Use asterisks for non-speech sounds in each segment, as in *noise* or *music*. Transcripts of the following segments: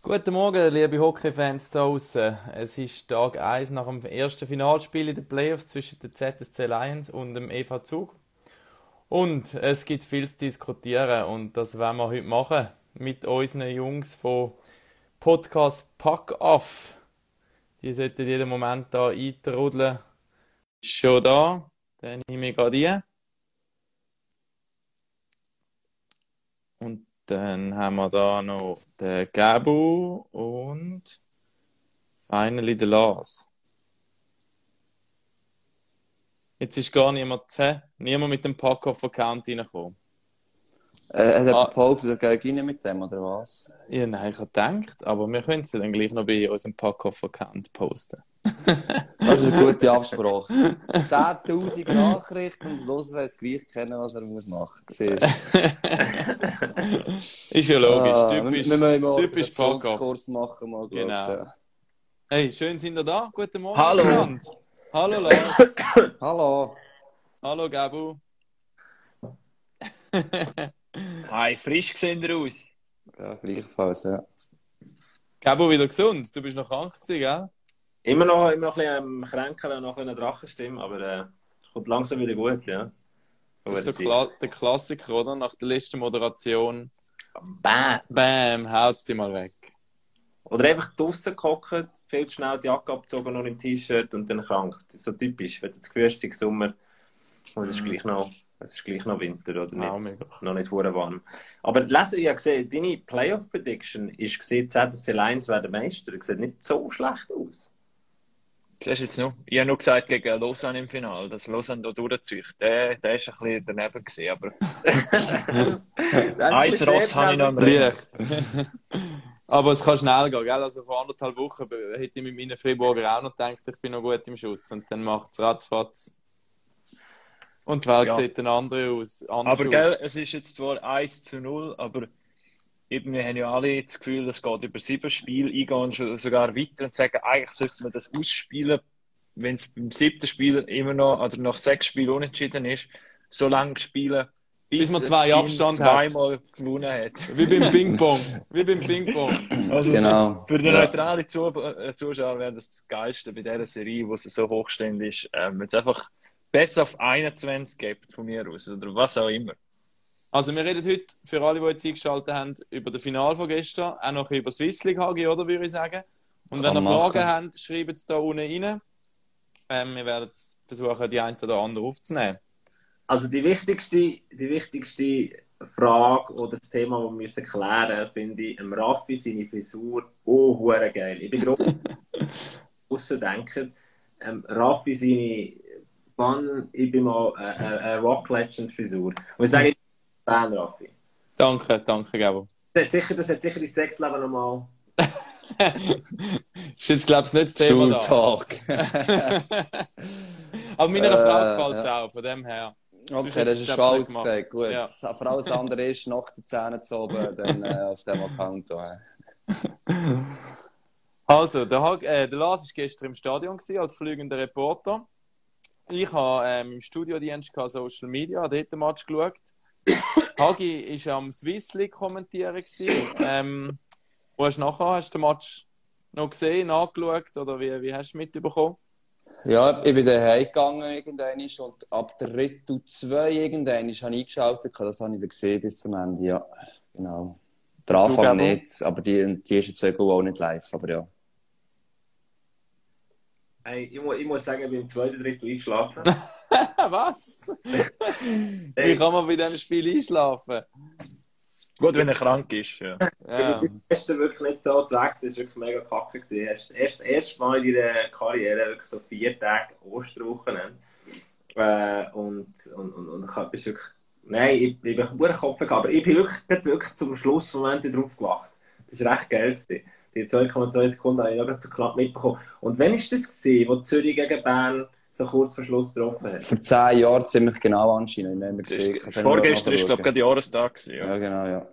Guten Morgen, liebe Hockey-Fans da draußen. Es ist Tag 1 nach dem ersten Finalspiel in den Playoffs zwischen der ZSC Lions und dem EV Zug. Und es gibt viel zu diskutieren und das werden wir heute machen mit unseren Jungs von Podcast Pack Off. Die sollten jeden Moment da eintrudeln. Schon da, dann nehme ich gerade ein. Und dann haben wir da noch den Gabu und finally den Lars. Jetzt ist gar niemand, hä? niemand mit dem Pack-Off-Account reingekommen. Äh, hat er Ah. behauptet, er geht rein mit dem, oder was? Ja, nein, ich habe gedacht, aber wir können es dann gleich noch bei unserem Pack-Off-Account posten. *laughs* Das ist eine gute Absprache. 10.000 Nachrichten und los weiß gleich kennen, was er muss machen muss. *laughs* ist ja logisch, Ah, typisch, wir, wir müssen mal einen typisch. Kurs machen, mal Genau. genau. Hey, schön sind ihr da. Guten Morgen. Hallo. miteinander. Hallo Lars. Hallo. Hallo Gabu. *laughs* Hi, frisch sehen ihr aus. Ja, gleichfalls, ja. Gabu wieder gesund. Du bist noch krank gewesen, gell? Immer noch, immer noch ein bisschen am Kränkeln und noch ein bisschen Drachenstimme, aber äh, es kommt langsam wieder gut, ja. Das ist so Kla der Klassiker, oder? Nach der letzten Moderation. Bäh. Bam, haut's die mal weg. Oder einfach draußen gehockt, viel zu schnell die Jacke abgezogen, noch im T-Shirt und dann krank. Das ist so typisch, wenn du das Gefühl hast, Sommer und es ist gleich noch, es ist gleich noch Winter oder. Auch nicht, mega. noch nicht hure warm. Aber Leser, ich habe gesehen, deine Playoff-Prediction ist gesehen, ZSC Lions werden Meister. Das sieht nicht so schlecht aus. Siehst du jetzt noch? Ich habe nur gesagt gegen Lausanne im Finale, dass Lausanne da durchzieht. Der, der ist ein bisschen daneben gewesen, aber *laughs* Das ist Eins Ross habe ich noch am. Leicht. *laughs* Aber es kann schnell gehen, gell? Also vor anderthalb Wochen hätte ich mit meinen Freiburger auch noch gedacht, ich bin noch gut im Schuss. Und dann macht es ratzfatz. Und die Welt Ja. sieht dann andere aus. anders Aber aus. gell, es ist jetzt zwar 1 zu 0, aber eben, wir haben ja alle das Gefühl, es geht über sieben Spiele, eingehen schon sogar weiter und sagen, eigentlich sollte man das ausspielen, wenn es beim siebten Spiel immer noch oder nach sechs Spielen unentschieden ist, so lange spielen, Bis man das zwei Abstand hat. zweimal gewonnen hat. Wie beim Ping-Pong. Wie beim Ping-Pong. Also Genau. Für den Ja. neutralen äh, Zuschauer wäre das das Geilste bei dieser Serie, wo sie so hochstehend ist, ähm, wenn es einfach besser auf 21 gibt, von mir aus, oder was auch immer. Also wir reden heute, für alle, die jetzt eingeschaltet haben, über das Finale von gestern, auch noch über Swiss League HG, oder, würde ich sagen. Und wenn ihr. Fragen habt, schreibt es da unten rein. Ähm, wir werden versuchen, die eine oder andere aufzunehmen. Also die wichtigste, die wichtigste Frage oder das Thema, das wir müssen klären finde ich, am Raffi seine Frisur oh, hure geil. Ich bin groß *laughs* ausdenken. Ähm, Raffi seine Mann, ich bin mal äh, äh, eine Rock Legend Frisur. Und ich sage, ich bin Fan, Raffi. Danke, danke, Gabo. Das hat sicher, das hat sicher dein Sexleben nochmal. *laughs* ist jetzt, glaube ich, nicht das Thema da. Talk. *laughs* Aber meiner Äh, Frau gefällt es ja. auch, von dem her. Okay, das ist schon alles gesagt. Gut. Ja. Vor allem das andere ist nach den Zähnen zu oben, dann äh, auf dem Account. *laughs* Also, der, äh, der Lars war gestern im Stadion gewesen, als fliegender Reporter. Ich habe ähm, im Studiodienst Social Media, habe dort den Match geschaut. *coughs* Hagi war am Swiss League kommentieren. Ähm, wo hast du nachher hast du den Match noch gesehen, nachgeschaut oder wie, wie hast du mitbekommen? Ja, ich bin daheim gegangen irgendwann und ab der Retour 2 irgendwann habe ich eingeschaltet. Das habe ich dann gesehen bis zum Ende, ja. Genau. Der Anfang nicht, aber die, die ersten zwei Goal auch nicht live, aber ja. Hey, ich, muss, ich muss sagen, ich bin im zweiten Drittel eingeschlafen. *laughs* Was? *laughs* Wie kann man bei diesem Spiel einschlafen? Gut, wenn er krank ist. Ja. Ja. Du bist wirklich nicht so zu weg, es war wirklich mega kacke. gewesen. Erst, erst, erst mal in deiner Karriere wirklich so vier Tage Osterwochenende. Äh, und, und, und, und ich bist wirklich. Nein, ich, ich bin nur Kopf gehabt, aber ich bin wirklich, wirklich zum Schlussmoment wieder aufgewacht. Das war recht geil. Gewesen. Die 2,2 Sekunden habe ich noch gerade so knapp mitbekommen. Und wann war das, gewesen, wo Zürich gegen Bern so kurz vor Schluss getroffen hat? Vor zehn Jahren ziemlich genau anscheinend. Ich habe nicht mehr gesehen. Mehr Vorgestern ist, glaube ich, gerade Jahrestag. gewesen, Ja. Ja, genau, ja.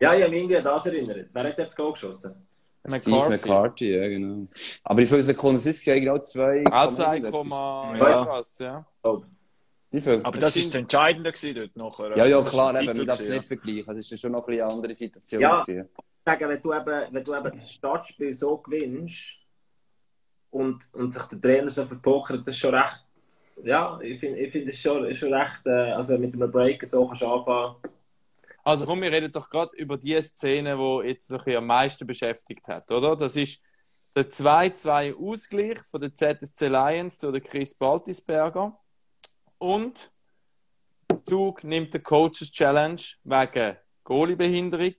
Ja, ich habe mich an das erinnert. Wer hat jetzt Goal geschossen? Steve McCarthy, ja, genau. Aber wie viele Sekunden sind es? Ja, genau zwei. Auch Komma 2,1 Ja. was, ja. Viel? Aber Das das ist stimmt. das Entscheidende dort nachher. Ja, ja, das klar, eben, man darf es nicht vergleichen. Es ist ja schon noch ein bisschen eine andere Situation. Ja. gewesen. Sagen, wenn du eben, wenn du eben das Startspiel so gewinnst und, und sich der Trainer so verpokert, das ist schon recht, ja, ich finde ich find das schon, schon recht, äh, also mit einem Break so kannst du anfangen. Also komm, wir reden doch gerade über die Szene, die jetzt sich am meisten beschäftigt hat, oder? Das ist der 2-2 Ausgleich von der ZSC Lions durch den Chris Baltisberger. Und Zug nimmt den Coaches Challenge wegen Goalie-Behinderung.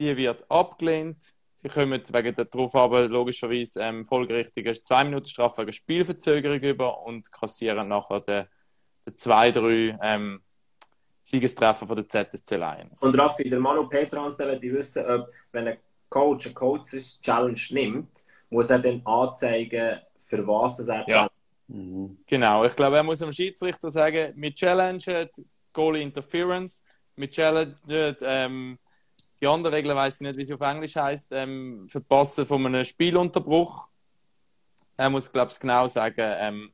Die wird abgelehnt. Sie kommen wegen der darauf aber logischerweise ähm, folgerichtigen 2 Minuten Strafe wegen Spielverzögerung über und kassieren nachher den, den 2-3 ähm, Siegestreffer von der ZSC Lions. Und Raffi, der Manu Petrans, der will wissen, ob, wenn ein Coach eine Coaches Challenge nimmt, muss er dann anzeigen, für was er Ja. Mhm. Genau, ich glaube, er muss dem Schiedsrichter sagen, wir challengen Goalie Interference, wir challengen ähm, die andere Regel, weiß ich nicht, wie sie auf Englisch heißt, ähm, Verpassen von einem Spielunterbruch. Er muss, glaube ich, genau sagen, ähm,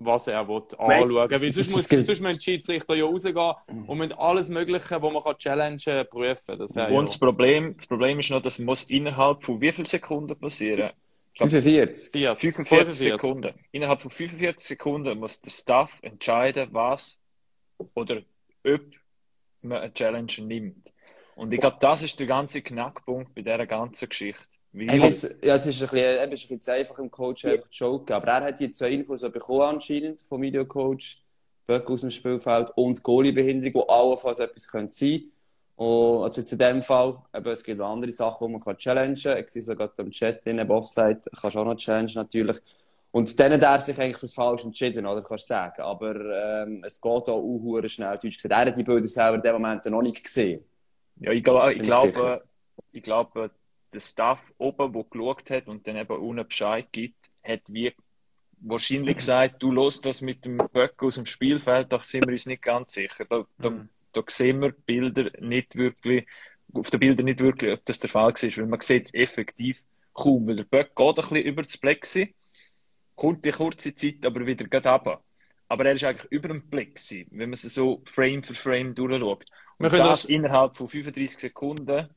was er will anschauen will. Weil sonst, muss, sonst müssen die Schiedsrichter ja rausgehen und müssen alles Mögliche, was man kann challengen, prüfen. Das Und das ja Problem, das Problem ist noch, das muss innerhalb von wie vielen Sekunden passieren? 45. 40, 45 Sekunden. Innerhalb von 45 Sekunden muss der Staff entscheiden, was oder ob man eine Challenge nimmt. Und ich glaube, das ist der ganze Knackpunkt bei dieser ganzen Geschichte. Hey, jetzt, ja, es ist ein bisschen, eben, ist ein bisschen zu einfach im Coach einfach zu joken. Aber er hat die zwei Infos bekommen anscheinend vom Videocoach, Böck aus dem Spielfeld und Goalie-Behinderung, die allenfalls etwas können sein Und also jetzt in dem Fall, eben, es gibt andere Sachen, die man kann challengen kann. Ich sehe sogar im Chat, drin, eben Offside, kannst du auch noch challengen natürlich. Und dann hat er sich eigentlich fürs Falsch entschieden, oder kannst du sagen. Aber ähm, es geht auch auch schnell, deutsch gesagt. Er hat die Bilder selber in dem Moment noch nicht gesehen. Ja, ich, glaub, ich glaube, ich glaube, der Staff oben, der geschaut hat und dann eben unten Bescheid gibt, hat wie wahrscheinlich *clears throat* gesagt, du los das mit dem Böck aus dem Spielfeld, da sind wir uns nicht ganz sicher. Da, da, Mhm. da sehen wir Bilder nicht wirklich, auf den Bildern nicht wirklich, ob das der Fall war, weil man sieht es effektiv kaum, weil der Böck geht ein bisschen über das Plexi, kommt die kurze Zeit aber wieder geht runter. Aber er ist eigentlich über dem Plexi, wenn man es so Frame für Frame durchschaut. Und das das- innerhalb von 35 Sekunden,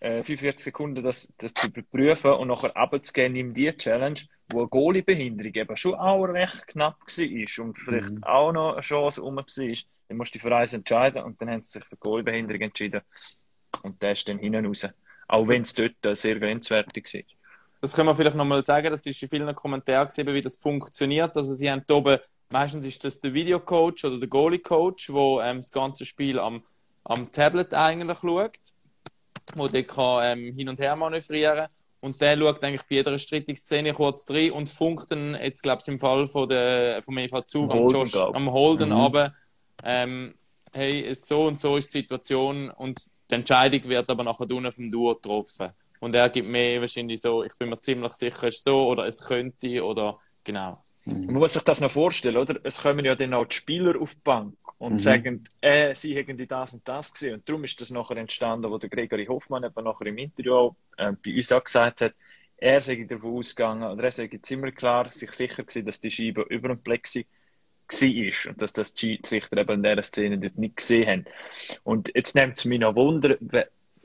äh, 45 Sekunden das, das zu überprüfen und nachher abzugehen in die Challenge, wo eine Goalie-Behinderung eben schon auch recht knapp war und vielleicht Mhm. auch noch eine Chance rum war, dann musst du dich für eins entscheiden und dann haben sie sich für die Goalie-Behinderung entschieden. Und der ist dann hinten raus. Auch wenn es dort äh, sehr grenzwertig war. Das können wir vielleicht nochmal sagen, das ist in vielen Kommentaren gesehen, wie das funktioniert. Also sie haben hier oben, meistens ist das der Videocoach oder der Goalie-Coach, der ähm, das ganze Spiel am, am Tablet eigentlich schaut, wo der kann ähm, hin und her manövrieren und der schaut eigentlich bei jeder strittigen Szene kurz rein und funkt dann, jetzt glaube ich im Fall von der, vom EV Zug Am Holden, Josh, am Holden Mhm. aber ähm, hey, so und so ist die Situation und die Entscheidung wird aber nachher unten vom Duo getroffen. Und er gibt mir wahrscheinlich so, ich bin mir ziemlich sicher, es ist so oder es könnte oder genau. Man muss sich das noch vorstellen, oder? Es kommen ja dann auch die Spieler auf die Bank und Mhm. sagen, äh, sie hätten die das und das gesehen. Und darum ist das nachher entstanden, wo der Gregory Hoffmann eben nachher im Interview auch, äh, bei uns auch gesagt hat, er sei davon ausgegangen, oder er sei ziemlich klar sich sicher gewesen, dass die Scheibe über dem Plexi war und dass das die Schiedsrichter eben in dieser Szene dort nicht gesehen haben. Und jetzt nimmt es mich noch Wunder,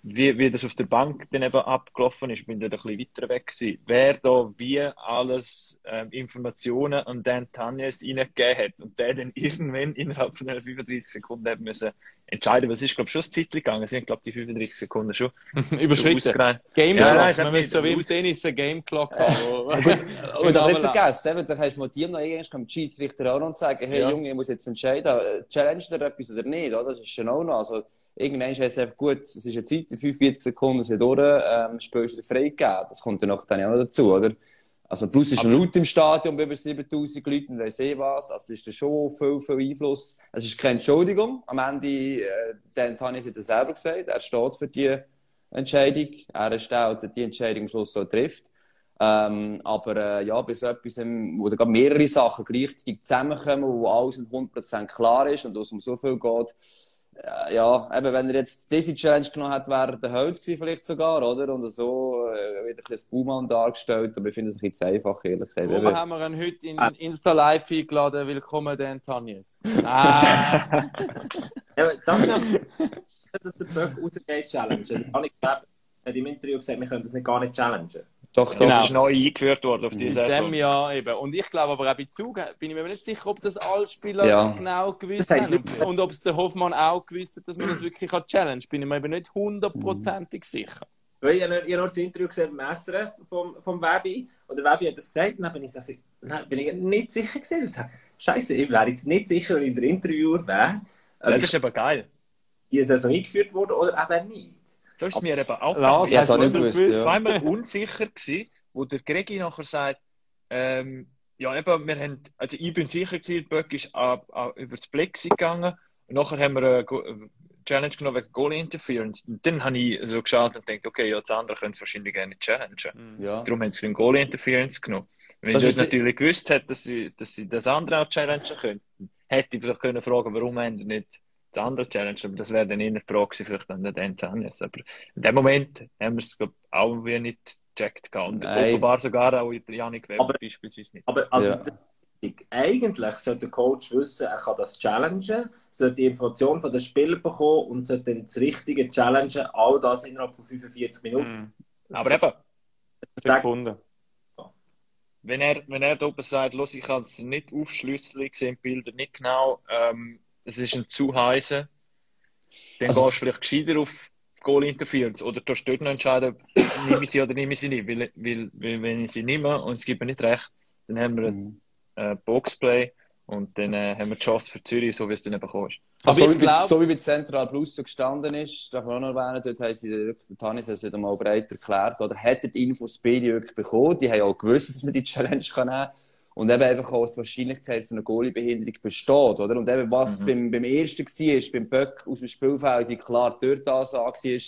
wie, wie das auf der Bank dann eben abgelaufen ist, bin dort ein bisschen weiter weg gewesen. Wer da wie alles ähm, Informationen an Dan Tanjes reingegeben hat und der dann *laughs* irgendwann innerhalb von den 35 Sekunden hat müssen entscheiden, was ist, glaube ich, schon das Zeit gegangen. Es sind, glaube ich, die 35 Sekunden schon *laughs* Überschritten. ausgereiht. Game Ja, Clock. hat Man müsste so wie im Tennis eine Game Clock haben. *laughs* Und auch nicht vergessen, eben, da kannst du mal Team noch irgendwann kommt die Schiedsrichter auch noch und sagen, hey Ja. Junge, ich muss jetzt entscheiden, äh, challenge dir etwas oder nicht, oder? Das ist schon auch noch. Also, irgendwann ist es einfach gut, es ist eine Zeit, 45 Sekunden sind durch, ähm, spielst du freigegeben. Das kommt dann auch dann dazu, oder? Also, plus ist laut im Stadion bei über 7000 Leuten weiss eh was. Also, ist da schon viel, viel Einfluss. Es ist keine Entschuldigung. Am Ende, äh, Dan Tanis hat es selber gesagt, er steht für die Entscheidung. Er ist der, der die Entscheidung am Schluss so trifft. Ähm, aber äh, ja, bei so etwas, ähm, wo da mehrere Sachen gleichzeitig zusammenkommen, wo alles nicht 100% klar ist und wo es um so viel geht, ja, eben, wenn er jetzt diese Challenge genommen hat, wäre er der Held gewesen vielleicht sogar, oder? Und so äh, wird ein bisschen das Baumann dargestellt, aber ich finde es ein bisschen zu einfach, ehrlich gesagt. Eben, haben wir ihn heute in Ah. Insta Live eingeladen. Willkommen, Dan Tanjes. Ah. Ja, das ist dass der Böck rausgeht, Challenge. Das kann ich hat im Interview gesagt, wir können das nicht gar nicht challengen. Doch, doch. Das Genau. ist neu eingeführt worden auf die Seitdem Saison. ja eben. Und ich glaube aber auch bei Zug bin ich mir nicht sicher, ob das alle Spieler Ja. genau gewusst haben. Und ob es der Hoffmann auch gewusst hat, dass man das wirklich kann challenge bin ich mir eben nicht hundertprozentig sicher. Weil ich habe noch- ich habe noch das Interview gesehen beim SRF vom, vom Webi. Und der Webi hat das gesagt. Und dann bin ich, so, nein, bin ich nicht sicher. Ich sage, Scheiße, ich wäre jetzt nicht sicher, wenn ich der Interviewer wäre, Ja, das ist aber geil. die Saison eingeführt wurde oder eben nicht. So ist es mir eben auch Lars, Ja, hast du gewusst, ja. zweimal unsicher gewesen, wo der Gregi nachher sagt, ähm, ja eben, wir haben, also ich bin sicher gewesen, Böck ist ab, ab, über das Plexi gegangen und nachher haben wir eine Go- eine Challenge genommen wegen Goal Interference. Und dann habe ich so geschaut und gedacht, okay, ja, das andere können es wahrscheinlich gerne challengen. Ja. Darum haben sie den Goal Interference genommen. Wenn Das ich natürlich gewusst hätte, dass sie, dass sie das andere auch challengen könnten, hätte ich vielleicht können fragen, warum haben sie nicht das andere challenge, aber das wäre dann eher die Frage vielleicht an den Tannis. Aber in dem Moment haben wir es, glaub, auch wie nicht gecheckt. Und Nein. offenbar sogar auch Janik Weber Aber- beispielsweise nicht. Aber also, Ja. eigentlich sollte der Coach wissen, er kann das challengen, sollte die Information von den Spielern bekommen und sollte dann das Richtige challengen, all das innerhalb von 45 Minuten. Mhm. Aber eben, Sekunden. wenn er, wenn er da oben sagt, los, ich kann es nicht aufschlüsseln, ich sehe die Bilder nicht genau, ähm, es ist ein zu heißer, dann Also- gehst du vielleicht gescheiter auf Goal Interference oder du dort noch entscheiden, *clears throat* nehme ich sie oder nehme ich sie nicht. Weil, weil, weil wenn ich sie nehme und es gibt mir nicht recht, dann haben wir ein äh, Boxplay und dann äh, haben wir die Chance für Zürich, so wie es dann eben ist. Also, so, Aber wie bei, so wie bei Central Plus so gestanden ist, darf man auch noch erwähnen, dort haben sie wirklich, hat es wieder mal breit erklärt, oder hat er die Infos beide wirklich bekommen, die haben auch gewusst, dass man die Challenge kann nehmen kann. Und eben einfach auch, die Wahrscheinlichkeit für eine Goalie-Behinderung besteht, oder? Und eben, was Mhm. beim, beim ersten war, beim Böck aus dem Spielfeld, die klar dort Ansage war,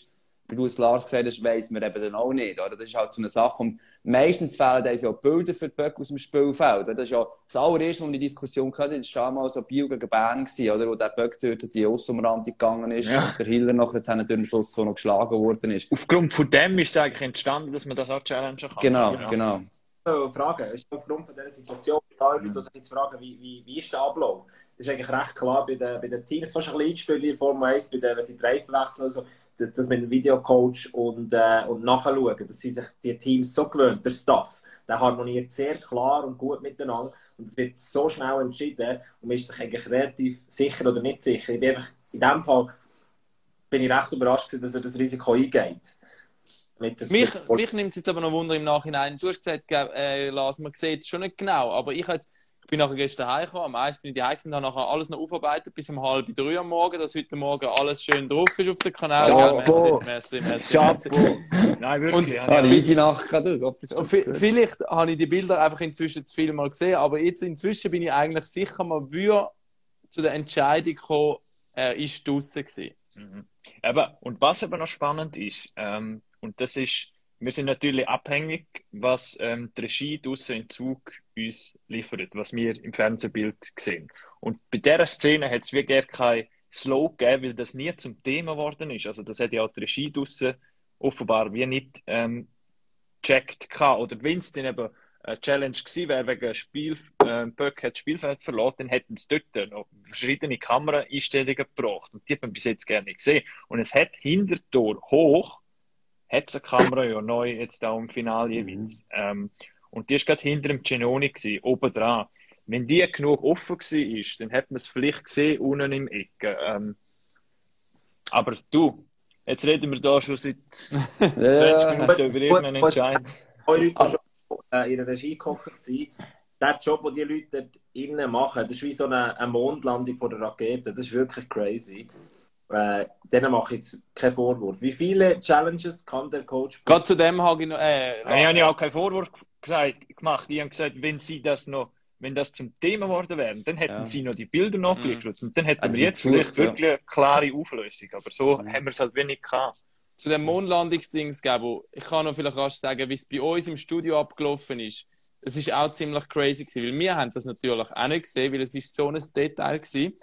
wie du es Lars gesagt hast, weiss man eben dann auch nicht, oder? Das ist halt so eine Sache. Und meistens fehlen uns ja Bilder für die Böck aus dem Spielfeld. oder? Das ist ja das allererste, wo die Diskussion hatte, das war mal so Biel gegen Bern, oder? Wo der Böck dort die Aussumrandung gegangen ist Ja. und der Hiller nachher dann durch den Schluss so noch geschlagen worden ist. Aufgrund von dem ist es eigentlich entstanden, dass man das auch challengen kann. Genau, Ja. genau. Ich fragen, ist aufgrund von dieser Situation, da Leute, die sich jetzt fragen, wie, wie, wie ist der Ablauf? Das ist eigentlich recht klar bei den, bei den Teams, fast ein bisschen eingespielt in Formel 1, bei den, wenn sie die Reifen wechseln und so, dass, dass einem Videocoach und, äh, und nachschauen, dass sie sich die Teams so gewöhnt, der Staff, der harmoniert sehr klar und gut miteinander und es wird so schnell entschieden und man ist sich eigentlich relativ sicher oder nicht sicher. Ich bin einfach, in dem Fall bin ich recht überrascht dass er das Risiko eingeht. Mit Mich, mich nimmt es jetzt aber noch Wunder im Nachhinein. Du hast gesagt, äh, Lars, man sieht es schon nicht genau, aber ich, jetzt, ich bin nachher gestern heimgekommen, am eins bin ich gewesen und habe nachher alles noch aufarbeitet bis um halb drei am Morgen, dass heute Morgen alles schön drauf ist auf dem Kanal. Chapeau. Gell? Merci, merci, merci, merci. Nein, wirklich. Und- ja, ja. easy Nacht gerade Vielleicht habe ich die Bilder einfach inzwischen zu viel mal gesehen, aber jetzt inzwischen bin ich eigentlich sicher, man würde zu der Entscheidung kommen, er ist draußen gewesen. Mhm. Eben, und was aber noch spannend ist, ähm, und das ist, wir sind natürlich abhängig, was ähm, die Regie draussen in Zug uns liefert, was wir im Fernsehbild sehen. Und bei dieser Szene hat es wirklich kein Slow gegeben, weil das nie zum Thema geworden ist. Also das hat ja auch die Regie draussen offenbar wie nicht ähm, gecheckt gehabt. Oder wenn es dann eben eine Challenge gewesen wäre, wegen Spiel, äh, Böck hat das Spielfeld verloren, dann hätten sie dort noch verschiedene Kameraeinstellungen gebraucht. Und die hat man bis jetzt gerne gesehen. Und es hat hinter Tor hoch, hat es eine Kamera ja neu, jetzt auch im Finale jeweils. Ähm, und die ist gerade hinter dem Genoni gewesen, oben dran. Wenn die genug offen gewesen ist, dann hat man es vielleicht gesehen, unten im Ecken. Ähm, aber du, jetzt reden wir da schon seit *laughs* 20 Ja, Minuten über irgendeinen Entscheid. Äh, in der Regie gekocht sind, der Job, den die Leute dort innen machen, das ist wie so eine, eine Mondlandung von der Rakete. Das ist wirklich crazy. Äh, denen mache ich jetzt keinen Vorwurf. Wie viele Challenges kann der Coach Gerade zu dem habe ich noch. Äh, Ich habe ja auch keinen Vorwurf gesagt, gemacht. Ich habe gesagt, wenn sie das noch, wenn das zum Thema geworden wäre, dann hätten Ja. sie noch die Bilder nachgeliefert. Und dann hätten Also wir jetzt das ist vielleicht gut, ja. wirklich eine klare Auflösung. Aber so haben wir es halt wenig gehabt. zu dem Mondlandungsdings, Gabo, ich kann noch vielleicht rasch sagen, wie es bei uns im Studio abgelaufen ist. Es ist auch ziemlich crazy gewesen, weil wir haben das natürlich auch nicht gesehen, weil es ist so ein Detail gewesen.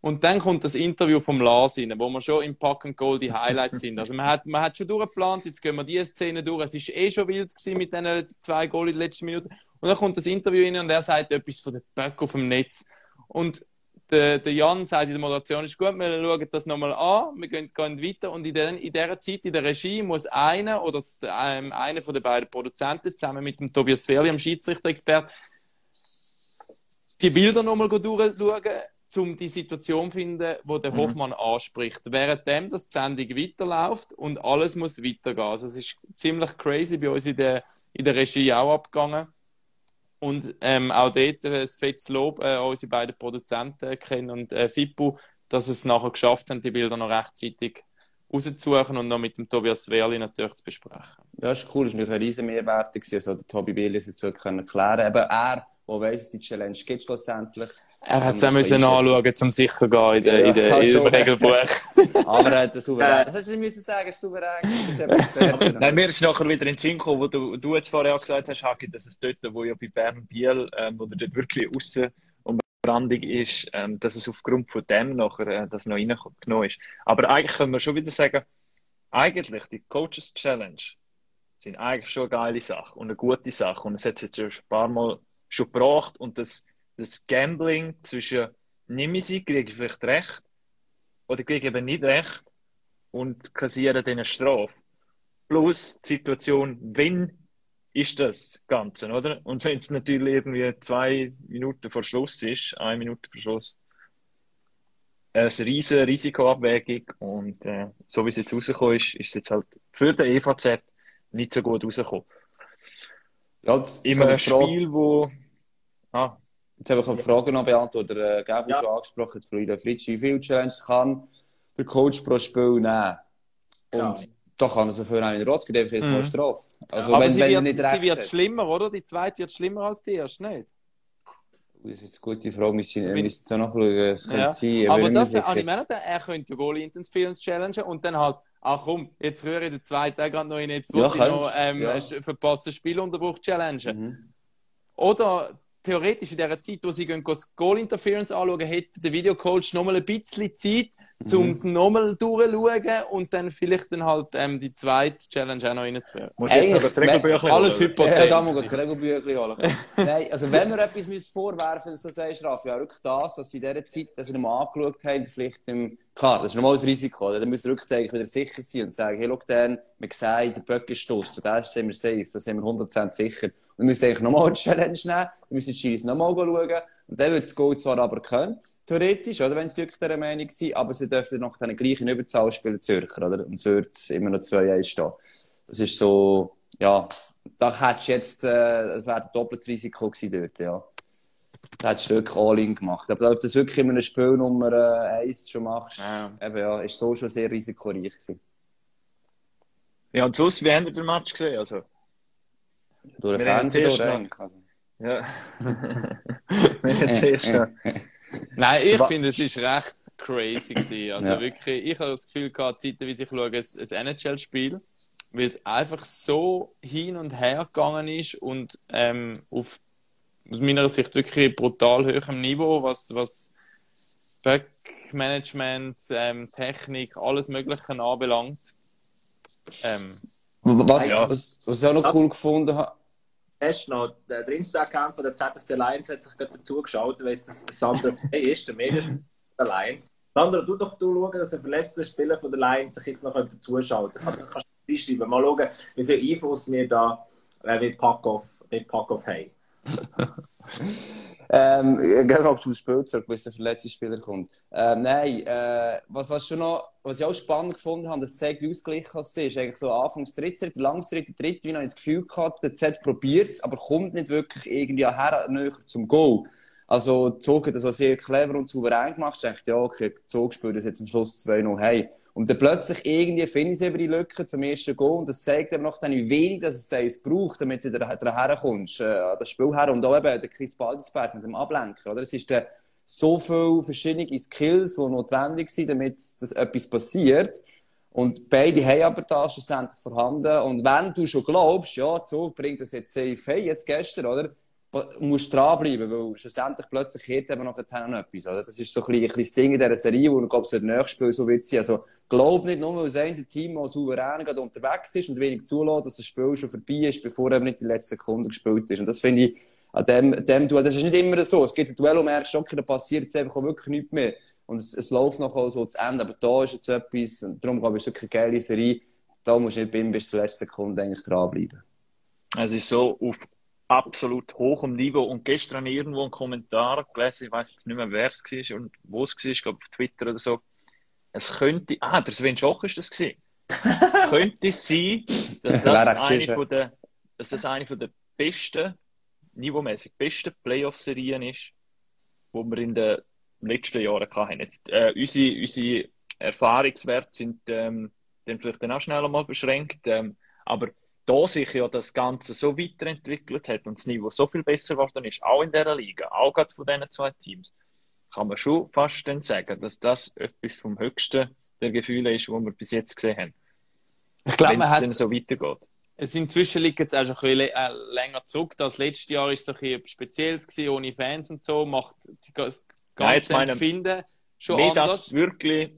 Und dann kommt das Interview vom Lars rein, wo wir schon im Pack and Goal die Highlights sind. Also man hat, man hat schon durchgeplant, jetzt gehen wir diese Szene durch. Es ist eh schon wild gewesen mit diesen zwei Goal in den letzten Minuten. Und dann kommt das Interview rein und er sagt etwas von den Böck auf dem Netz. Und der, der Jan sagt in der Moderation, ist gut, wir schauen das nochmal an, wir gehen, gehen weiter und in, der, in dieser Zeit, in der Regie, muss einer oder ähm, einer von den beiden Produzenten zusammen mit dem Tobias Sverli, dem Schiedsrichter-Expert, die Bilder nochmal durchschauen, um die Situation zu finden, wo der mhm. Hoffmann anspricht. Währenddem das die Sendung weiterläuft und alles muss weitergehen. Also es ist ziemlich crazy bei uns in der, in der Regie auch abgegangen. Und ähm, auch dort ein fettes Lob äh, unsere beiden Produzenten kennen und äh, Fippo, dass es nachher geschafft haben, die Bilder noch rechtzeitig rauszusuchen und noch mit dem Tobias Werli natürlich zu besprechen. Ja, ist cool. Das war natürlich ein riesen Mehrwert. Also, der Tobi Billy jetzt erklären können. Eben er wo weiss, dass die Challenge gibt schlussendlich. Er hat es auch müssen anschauen, um sicher zu gehen in, der, ja, in, der, in dem Regelbuch. *laughs* Aber er hat das souverän. Das hättest du müssen sagen, ist souverän. *laughs* Nein, mir ist nachher wieder in den Sinn gekommen, wo du, du jetzt vorher auch gesagt hast, Haki, dass es dort, wo ja bei Bern Biel, ähm, wo der dort wirklich außen und brandig ist, ähm, dass es aufgrund von dem nachher äh, das noch reingenommen ist. Aber eigentlich können wir schon wieder sagen, eigentlich die Coaches Challenge sind eigentlich schon eine geile Sache und eine gute Sache. Und es hat jetzt schon ein paar Mal schon gebracht und das, das Gambling zwischen nehme ich sie, kriege ich vielleicht recht oder kriege ich eben nicht recht und kassiere dann eine Strafe. Plus die Situation, wenn ist das Ganze, oder? Und wenn es natürlich irgendwie zwei Minuten vor Schluss ist, eine Minute vor Schluss, eine riesige Risikoabwägung und äh, so wie es jetzt rausgekommen ist, ist es jetzt halt für den EVZ nicht so gut rausgekommen. Ja, das, in einem Spiel, wo. Ah. Jetzt habe ich eine Frage noch beantwortet. Der Gabi ja. schon angesprochen, Florida Fritsch, wie viel Challenge kann der Coach pro Spiel nehmen? Und ja. da kann er so viel einen Rot geben, jetzt mhm. mal Strafe. Also, Aber wenn, sie, wenn wird, nicht sie wird schlimmer, oder? Die zweite wird schlimmer als die erste, nicht? Das ist jetzt eine gute Frage. Wir müssen, jetzt nachschauen. Es könnte ja. sein. Aber das, ich meine, er könnte Goalie Intense Films challengen und dann halt ach komm, jetzt rühre ich den zweiten Tag noch rein, jetzt ja, ich noch ähm, ja. verpassten Spielunterbruch challengen. Mhm. Oder theoretisch in der Zeit, wo sie gehen, Goal Interference anschauen, hätte der Videocoach noch mal ein bisschen Zeit, um mhm. es nochmal durchzuschauen und dann vielleicht dann halt ähm, die zweite Challenge auch noch reinzuhören. Muss jetzt noch das Regelbüchlein Alles hypothetisch. Ja, da muss ich das Regelbüchlein holen. *laughs* Nein, also wenn wir etwas vorwerfen müssen, so sagst, Raffi, ja, rück das, was sie in dieser Zeit, dass wir mal angeschaut haben, vielleicht im, klar, das ist nochmal ein Risiko, dann müssen wir rücktäglich wieder sicher sein und sagen, hey, schau, dann, wir sehen, der Böck ist stossen, da sind wir safe, da sind wir 100% sicher. Wir müssen eigentlich nochmal eine Challenge nehmen, wir müssen die Chilis nochmal schauen. Und dann wird das Goal zwar aber könnt, theoretisch, oder, wenn sie wirklich dieser Meinung sind, aber sie dürfen noch den gleichen Überzahl spielen, Zürcher, oder? Und so wird es immer noch 2-1 stehen. Das ist so, ja, da hättest du jetzt, äh, es wäre ein doppeltes Risiko gewesen dort, ja. Da hättest du wirklich All-In gemacht. Aber ob du das wirklich in einem Spiel Nummer äh, 1 schon machst, ja. eben, ja, ist so schon sehr risikoreich gewesen. Ja, und sonst, wie habt ihr den Match gesehen? Also? Durch den Fernseher durch. Also. Ja. *laughs* jetzt erst Nein, ich finde, es ist recht crazy gewesen. Also ja. wirklich, ich habe das Gefühl gehabt, zeitweise ich schaue ein, ein NHL-Spiel, weil es einfach so hin und her gegangen ist und ähm, auf aus meiner Sicht wirklich brutal hohem Niveau, was, was Backmanagement, ähm, Technik, alles Mögliche anbelangt. Ähm, was, ja. was, was ich auch noch cool gefunden habe, Hast noch, der Instagram von der ZSC Lions hat sich gerade dazu geschaut, weil es das Sandro *laughs* hey, ist, der Medisch der Lions. Sandro, du doch du schauen, dass der verletzte Spieler von der Lions sich jetzt noch dazuschalten könnte. Also, kannst du schreiben. Mal schauen, wie viel Einfluss wir da äh, mit Packoff mit Packoff haben. *laughs* ähm, zum Spiel zurück, bis der verletzte Spieler kommt. Ähm, nein, äh, was, was, schon noch, was ich auch spannend gefunden habe, das zeigt, wie ausgeglichen es ist. Eigentlich so Anfangs dritte, langs dritte, dritte, wie ich das Gefühl gehabt, der Z probiert es, aber kommt nicht wirklich irgendwie her, näher zum Goal. Also, Zog hat das sehr clever und souverän gemacht. Ich dachte, ja, okay, Zog spielt das jetzt am Schluss 2-0 hey. Und dann plötzlich irgendwie finde ich über die Lücke zum ersten Goal und das zeigt eben noch dann, wie wenig dass es das braucht, damit du da herkommst, äh, an das Spiel her. Und auch eben der Chris Baldesberg mit dem Ablenken, oder? Es ist der, so viele verschiedene Skills, die notwendig sind, damit das etwas passiert. Und beide haben aber da schlussendlich vorhanden. Und wenn du schon glaubst, ja, Zug bringt das jetzt safe hey, jetzt gestern, oder? Musst dranbleiben, weil schlussendlich plötzlich hört eben noch etwas. Oder? Das ist so ein, ein kleines Ding in dieser Serie, wo ich glaube, es wird nächstes Spiel so wird sein. Also, glaub nicht nur, weil das eine Team mal souverän gerade unterwegs ist und wenig zulässt, dass das Spiel schon vorbei ist, bevor eben nicht die letzte Sekunde gespielt ist. Und das finde ich, an dem, dem Duell. Das ist nicht immer so. Es gibt ein Duell, wo man merkt, okay, da passiert jetzt einfach wirklich nichts mehr. Und es, es läuft noch so zu Ende. Aber da ist jetzt etwas, und darum glaube ich, es wirklich eine geile Serie. Da musst du nicht bis zur letzten Sekunde eigentlich dranbleiben. Es ist so auf absolut hohem Niveau. Und gestern irgendwo einen Kommentar gelesen, ich weiß jetzt nicht mehr, wer es war und wo es war, ich glaube auf Twitter oder so. Es könnte, ah, der Sven Schoch ist das gewesen. *laughs* könnte sein, dass das, eine von der, dass das eine von der besten, niveaumäßig besten Playoff-Serien ist, die wir in den letzten Jahren hatten. Jetzt, äh, unsere, unsere Erfahrungswerte sind ähm, dann vielleicht dann auch schneller mal beschränkt, ähm, aber da sich ja das Ganze so weiterentwickelt hat und das Niveau so viel besser geworden ist, auch in dieser Liga, auch gerade von diesen zwei Teams, kann man schon fast dann sagen, dass das etwas vom Höchsten der Gefühle ist, was wir bis jetzt gesehen haben. Ich glaube, es dann so weitergeht. Es inzwischen liegt jetzt auch schon ein bisschen äh, länger zurück. Das letzte Jahr war es ein Spezielles gewesen, ohne Fans und so. Macht die ganze Nein, Empfinden schon Wie anders. das wirklich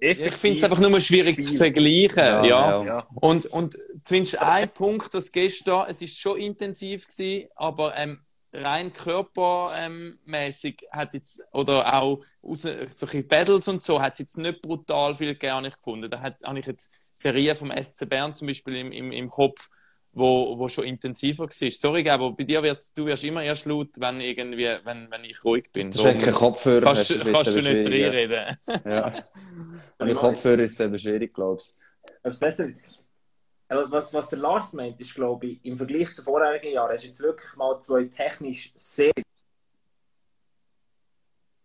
Ich finde es einfach nur schwierig zu vergleichen. Ja, Ja, Ja. Und, und zumindest ein Punkt, das gestern, es ist schon intensiv gewesen, aber ähm, rein körpermäßig hat jetzt, oder auch aus, solche Battles und so, hat es jetzt nicht brutal viel gerne gefunden. Da hat, habe ich jetzt Serien vom SC Bern zum Beispiel im, im, im Kopf, wo, wo schon intensiver war. Sorry, aber bei dir wird's, du wirst immer erst laut, wenn irgendwie, wenn, wenn ich ruhig bin. Das ist wirklich kein Kopfhörer. kannst, das ist kannst du nicht schwierig, reinreden. Ja. *laughs* Mit Kopfhörer ist es eben schwierig. Aber das besser, aber was, was der Lars meint, ist, glaube ich, im Vergleich zu vorherigen Jahren, hast du jetzt wirklich mal zwei technisch sehr.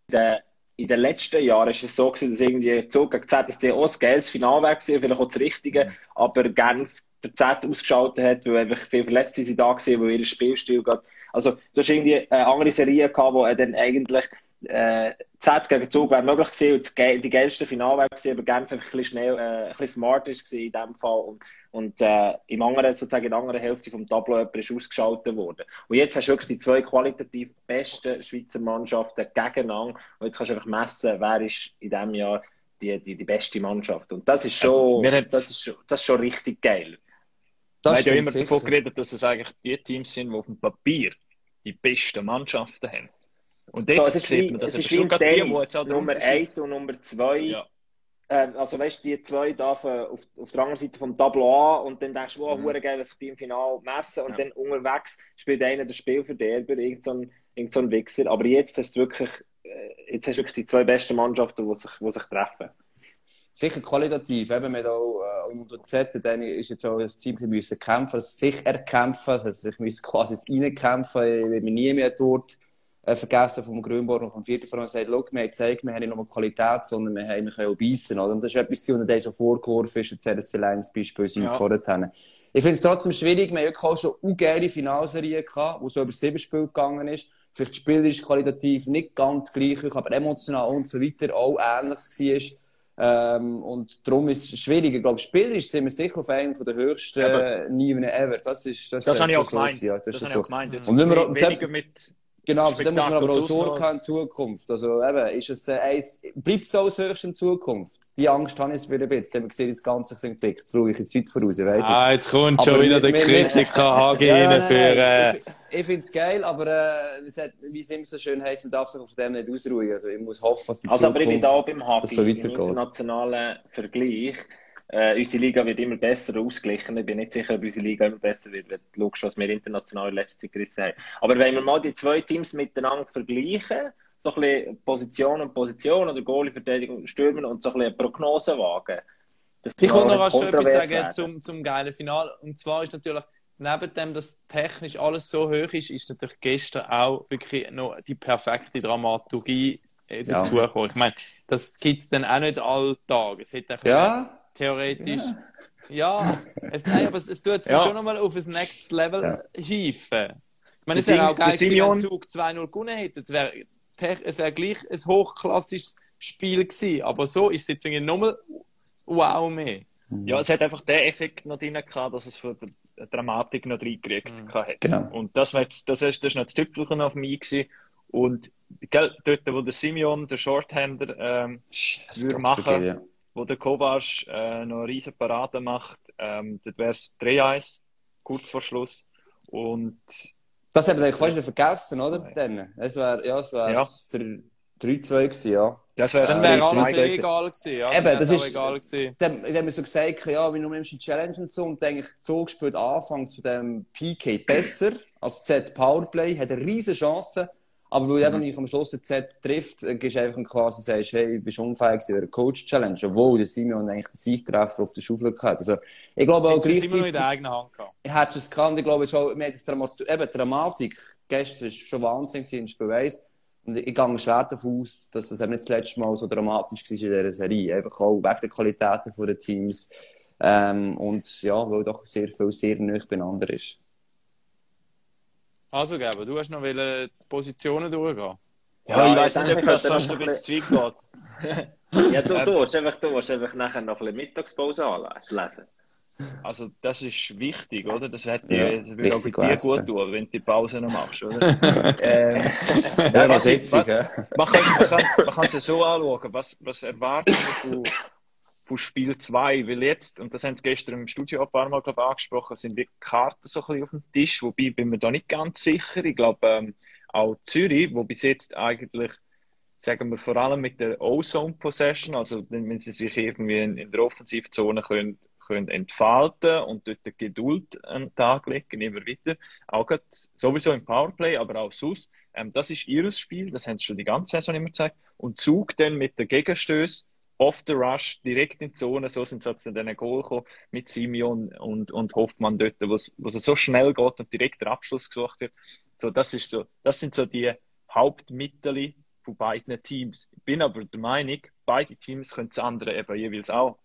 In den, in den letzten Jahren ist es so gewesen, dass irgendwie Zug gegen ZSC auch ein geiles Finale war, vielleicht auch das Richtige, aber Genf der Z ausgeschaltet hat, weil einfach viele Verletzte sind da waren, weil ihr Spielstil geht. Also, du hast irgendwie eine andere Serie gehabt, wo er dann eigentlich äh, Z gegen Zug wäre möglich gewesen und ge die geilste Finale wäre gewesen, aber Genf einfach ein bisschen schnell, äh, ein bisschen smart ist gewesen in dem Fall und, und äh, im anderen, sozusagen in der anderen Hälfte vom Tableau jemand ist ausgeschaltet worden. Und jetzt hast du wirklich die zwei qualitativ besten Schweizer Mannschaften gegeneinander und jetzt kannst du einfach messen, wer ist in diesem Jahr die, die, die beste Mannschaft. Und das ist schon, das ist schon, das ist schon richtig geil. Das ja stimmt immer davon sicher. geredet, dass es eigentlich die Teams sind, die auf dem Papier die besten Mannschaften haben. Und So, jetzt ist sieht wie, man, dass es schon gerade die, die jetzt den Nummer Unterschied- 1 und Nummer 2. Ja. Ähm, also weißt du, die zwei da auf, auf der anderen Seite vom Tableau an und dann denkst du, wow, Mhm. geil, was sich die im Finale messen und Ja. dann unterwegs spielt einer der Spielverderber, irgend so ein, irgend so ein Wichser. Aber jetzt hast du wirklich, äh, jetzt hast du wirklich die zwei besten Mannschaften, die sich, die sich treffen. Sicher qualitativ. Eben, mit auch, äh, unter Z, dann ist jetzt auch das Team, die müssen kämpfen, also sich erkämpfen, also sich müssen quasi reinkämpfen. Ich will mich nie mehr dort äh, vergessen vom Grünborn und vom vierten Verein sagt, schau, wir haben gezeigt, wir haben nicht nur Qualität, sondern wir, haben, wir können auch beißen. Oder? Und das ist etwas, was der so vorgeworfen ist, jetzt CSC Lions beispielsweise Ja. vorher. Ich finde es trotzdem schwierig, wir haben wirklich auch schon eine geile Finalserie gehabt, wo so über sieben Spiele gegangen ist. Vielleicht spielerisch qualitativ nicht ganz gleich, aber emotional und so weiter auch ähnliches war. Ähm, und darum ist es schwierig. Ich glaube, spielerisch sind wir sicher auf einem der höchsten äh, Niveaus ever. Das ist, das Das habe ich auch so gemeint. Ja, das das ist habe ich so. auch gemeint. Jetzt Und wenn wir weniger mit Genau, also da muss man aber auch Sorge haben in Zukunft. Also eben, ist es, äh, eins, bleibt es da als höchst in Zukunft? Die Angst habe ich wieder ein bisschen. Wenn man sieht, wie das Ganze sich entwickelt. Jetzt schaue ich in die Schweiz voraus, ich weiss es. Ah, jetzt kommt schon wieder der Kritiker HG Ja, für. Äh, Ich, finde es geil, aber äh, es wie es immer so schön heisst, man darf sich auf dem nicht ausruhen. Also ich muss hoffen, dass in Also, aber ich bin Zukunft... da beim dass so im internationalen Vergleich. Äh, unsere Liga wird immer besser ausgeglichen. Ich bin nicht sicher, ob unsere Liga immer besser wird, wenn du schaust, was wir international in letzter Zeit gerissen haben. Aber wenn wir mal die zwei Teams miteinander vergleichen, so ein bisschen Position und Position oder Goalie-Verteidigung und Stürmer und so ein bisschen eine Prognose wagen. Das Ich wollte noch was etwas sagen werden. zum, zum geilen Finale. Und zwar ist natürlich, neben dem, dass technisch alles so hoch ist, ist natürlich gestern auch wirklich noch die perfekte Dramaturgie äh, Ja. dazugekommen. Ich meine, das gibt es dann auch nicht alltag. Es hätte einfach Ja, theoretisch. Ja, es, nein, aber es, es tut sich Ja. schon nochmal auf das Next Level Ja. hieven. Ich meine, es wäre auch geil gewesen, wenn Simeon- Zug 2-0 gewonnen hätte. Es wäre es wäre gleich ein hochklassisches Spiel gewesen. Aber so ist es jetzt irgendwie nochmal wow mehr. Ja, es hat einfach den Effekt noch drin gehabt, dass es für die Dramatik noch reingekriegt Mhm. hat. genau. Und das war jetzt, das ist, das ist noch das Tüpfelchen auf mich gewesen. Und, gell, dort, wo der Simeon, der Shorthander, ähm, Würde machen. vergeben, ja. wo der Kovac äh, noch eine riesen Parade macht, ähm, dort wäre es 3-1, kurz vor Schluss. Und Das haben wir eigentlich fast vergessen, oder? Dann. Es wäre, ja, es wäre Ja. 3-2 gewesen, ja. Das wäre Ja, ich alles egal gewesen. Ja, Eben, dann das auch ist- egal gewesen. Dann, dann haben wir so gesagt, ja, wie du nimmst die Challenge und so, und denke ich, Zug spielt Anfang zu dem PK besser als Z Powerplay, hat eine riesige Chance, aber weil eben nicht am Schluss Z trifft, äh, gehst du einfach quasi sagst, hey, du bist unfähig gewesen, eine Coach-Challenge, obwohl der Simon eigentlich den Siegtreffer auf der Schaufel hatte. Also, ich glaube auch es immer noch in gleichzeitig, der eigenen Hand gehabt. hättest du es gekannt, ich glaube, schon, wir haben das Dramat eben, die Dramatik gestern war schon Wahnsinn gewesen, in Spiel 1. Und ich gehe schwer davon aus, dass das eben nicht das letzte Mal so dramatisch war in dieser Serie. Einfach auch wegen der Qualitäten der Teams. Ähm, und ja, weil doch sehr viel sehr nah beieinander ist. Also, Geber, du hast noch die Positionen durchgehen. Ja, ich Ja, weiß ich nicht, ob das ein ein bisschen zu weit geht. Ja, du, du hast einfach, du hast einfach nachher noch ein bisschen Mittagspause anlesen. Also, das ist wichtig, oder? Das, hat, Ja, das würde auch dir gut tun, wenn du die Pause noch machst, oder? *laughs* ähm, Ja, was hä? man kann, man kann, es ja so anschauen, was, was erwarten wir von, Spiel 2? Weil jetzt, und das haben sie gestern im Studio ein paar Mal glaub, angesprochen, sind die Karten so ein bisschen auf dem Tisch, wobei bin mir da nicht ganz sicher. Ich glaube, ähm, auch Zürich, wo bis jetzt eigentlich, sagen wir, vor allem mit der O-Zone-Possession, also wenn, wenn sie sich irgendwie in, in der Offensivzone können, können entfalten und dort die Geduld an den Tag legen, immer wieder. Auch sowieso im Powerplay, aber auch sonst. Ähm, das ist ihr Spiel, das haben sie schon die ganze Saison immer gezeigt. Und Zug dann mit der Gegenstöß, off the rush, direkt in die Zone, so sind sie zu diesen Goal gekommen, mit Simeon und, und Hoffmann dort, wo es wo es so schnell geht und direkt der Abschluss gesucht wird. So, das ist so, das sind so die Hauptmittel von beiden Teams. Ich bin aber der Meinung, beide Teams können das andere eben jeweils auch.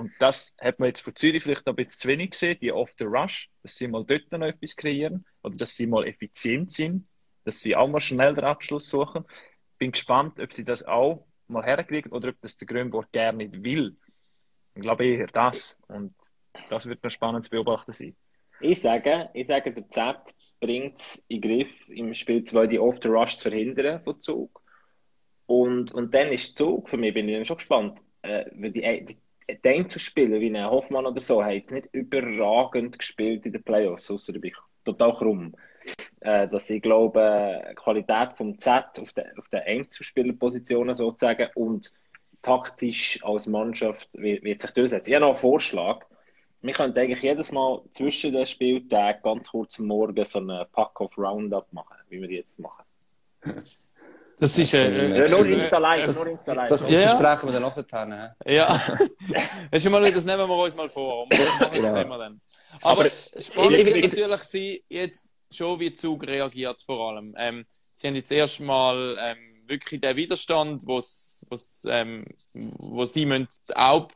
Und das hat man jetzt von Zürich vielleicht noch ein bisschen zu wenig gesehen, die off the rush, dass sie mal dort noch etwas kreieren oder dass sie mal effizient sind, dass sie auch mal schnell den Abschluss suchen. Bin gespannt, ob sie das auch mal herkriegen oder ob das der Grönborg gerne nicht will. Ich glaube eher das. Und das wird noch spannend zu beobachten sein. Ich sage, ich sage, der Z bringt es in den Griff, im Spiel 2 die Off the Rush zu verhindern von Zug. Und, und dann ist Zug, für mich bin ich dann schon gespannt, äh, weil die, die, die Einzelspieler wie ein Hoffmann oder so haben jetzt nicht überragend gespielt in den Playoffs, außer ich bin total krumm. Äh, dass ich glaube, die Qualität vom Z auf den, auf den Einzelspielerpositionen sozusagen und taktisch als Mannschaft wird, wird sich durchsetzen. Ich habe noch einen Vorschlag. Wir könnten eigentlich jedes Mal zwischen den Spieltagen ganz kurz am Morgen so einen Pack-of-Roundup machen, wie wir die jetzt machen. *laughs* Das ist äh, Ja, äh, nur äh, Insta Live, das- nur Insta Live. Das, das Ja, ja. besprechen wir dann nachher. hä? Ja, das, ist mal, das nehmen wir uns mal vor. Und machen das Genau. sehen wir dann. Aber, Aber spannend ich- wird ich- natürlich sein, jetzt schon wie Zug reagiert vor allem. Ähm, sie haben jetzt erstmal ähm, wirklich den Widerstand, wo's, wo's, ähm, wo sie müssen auch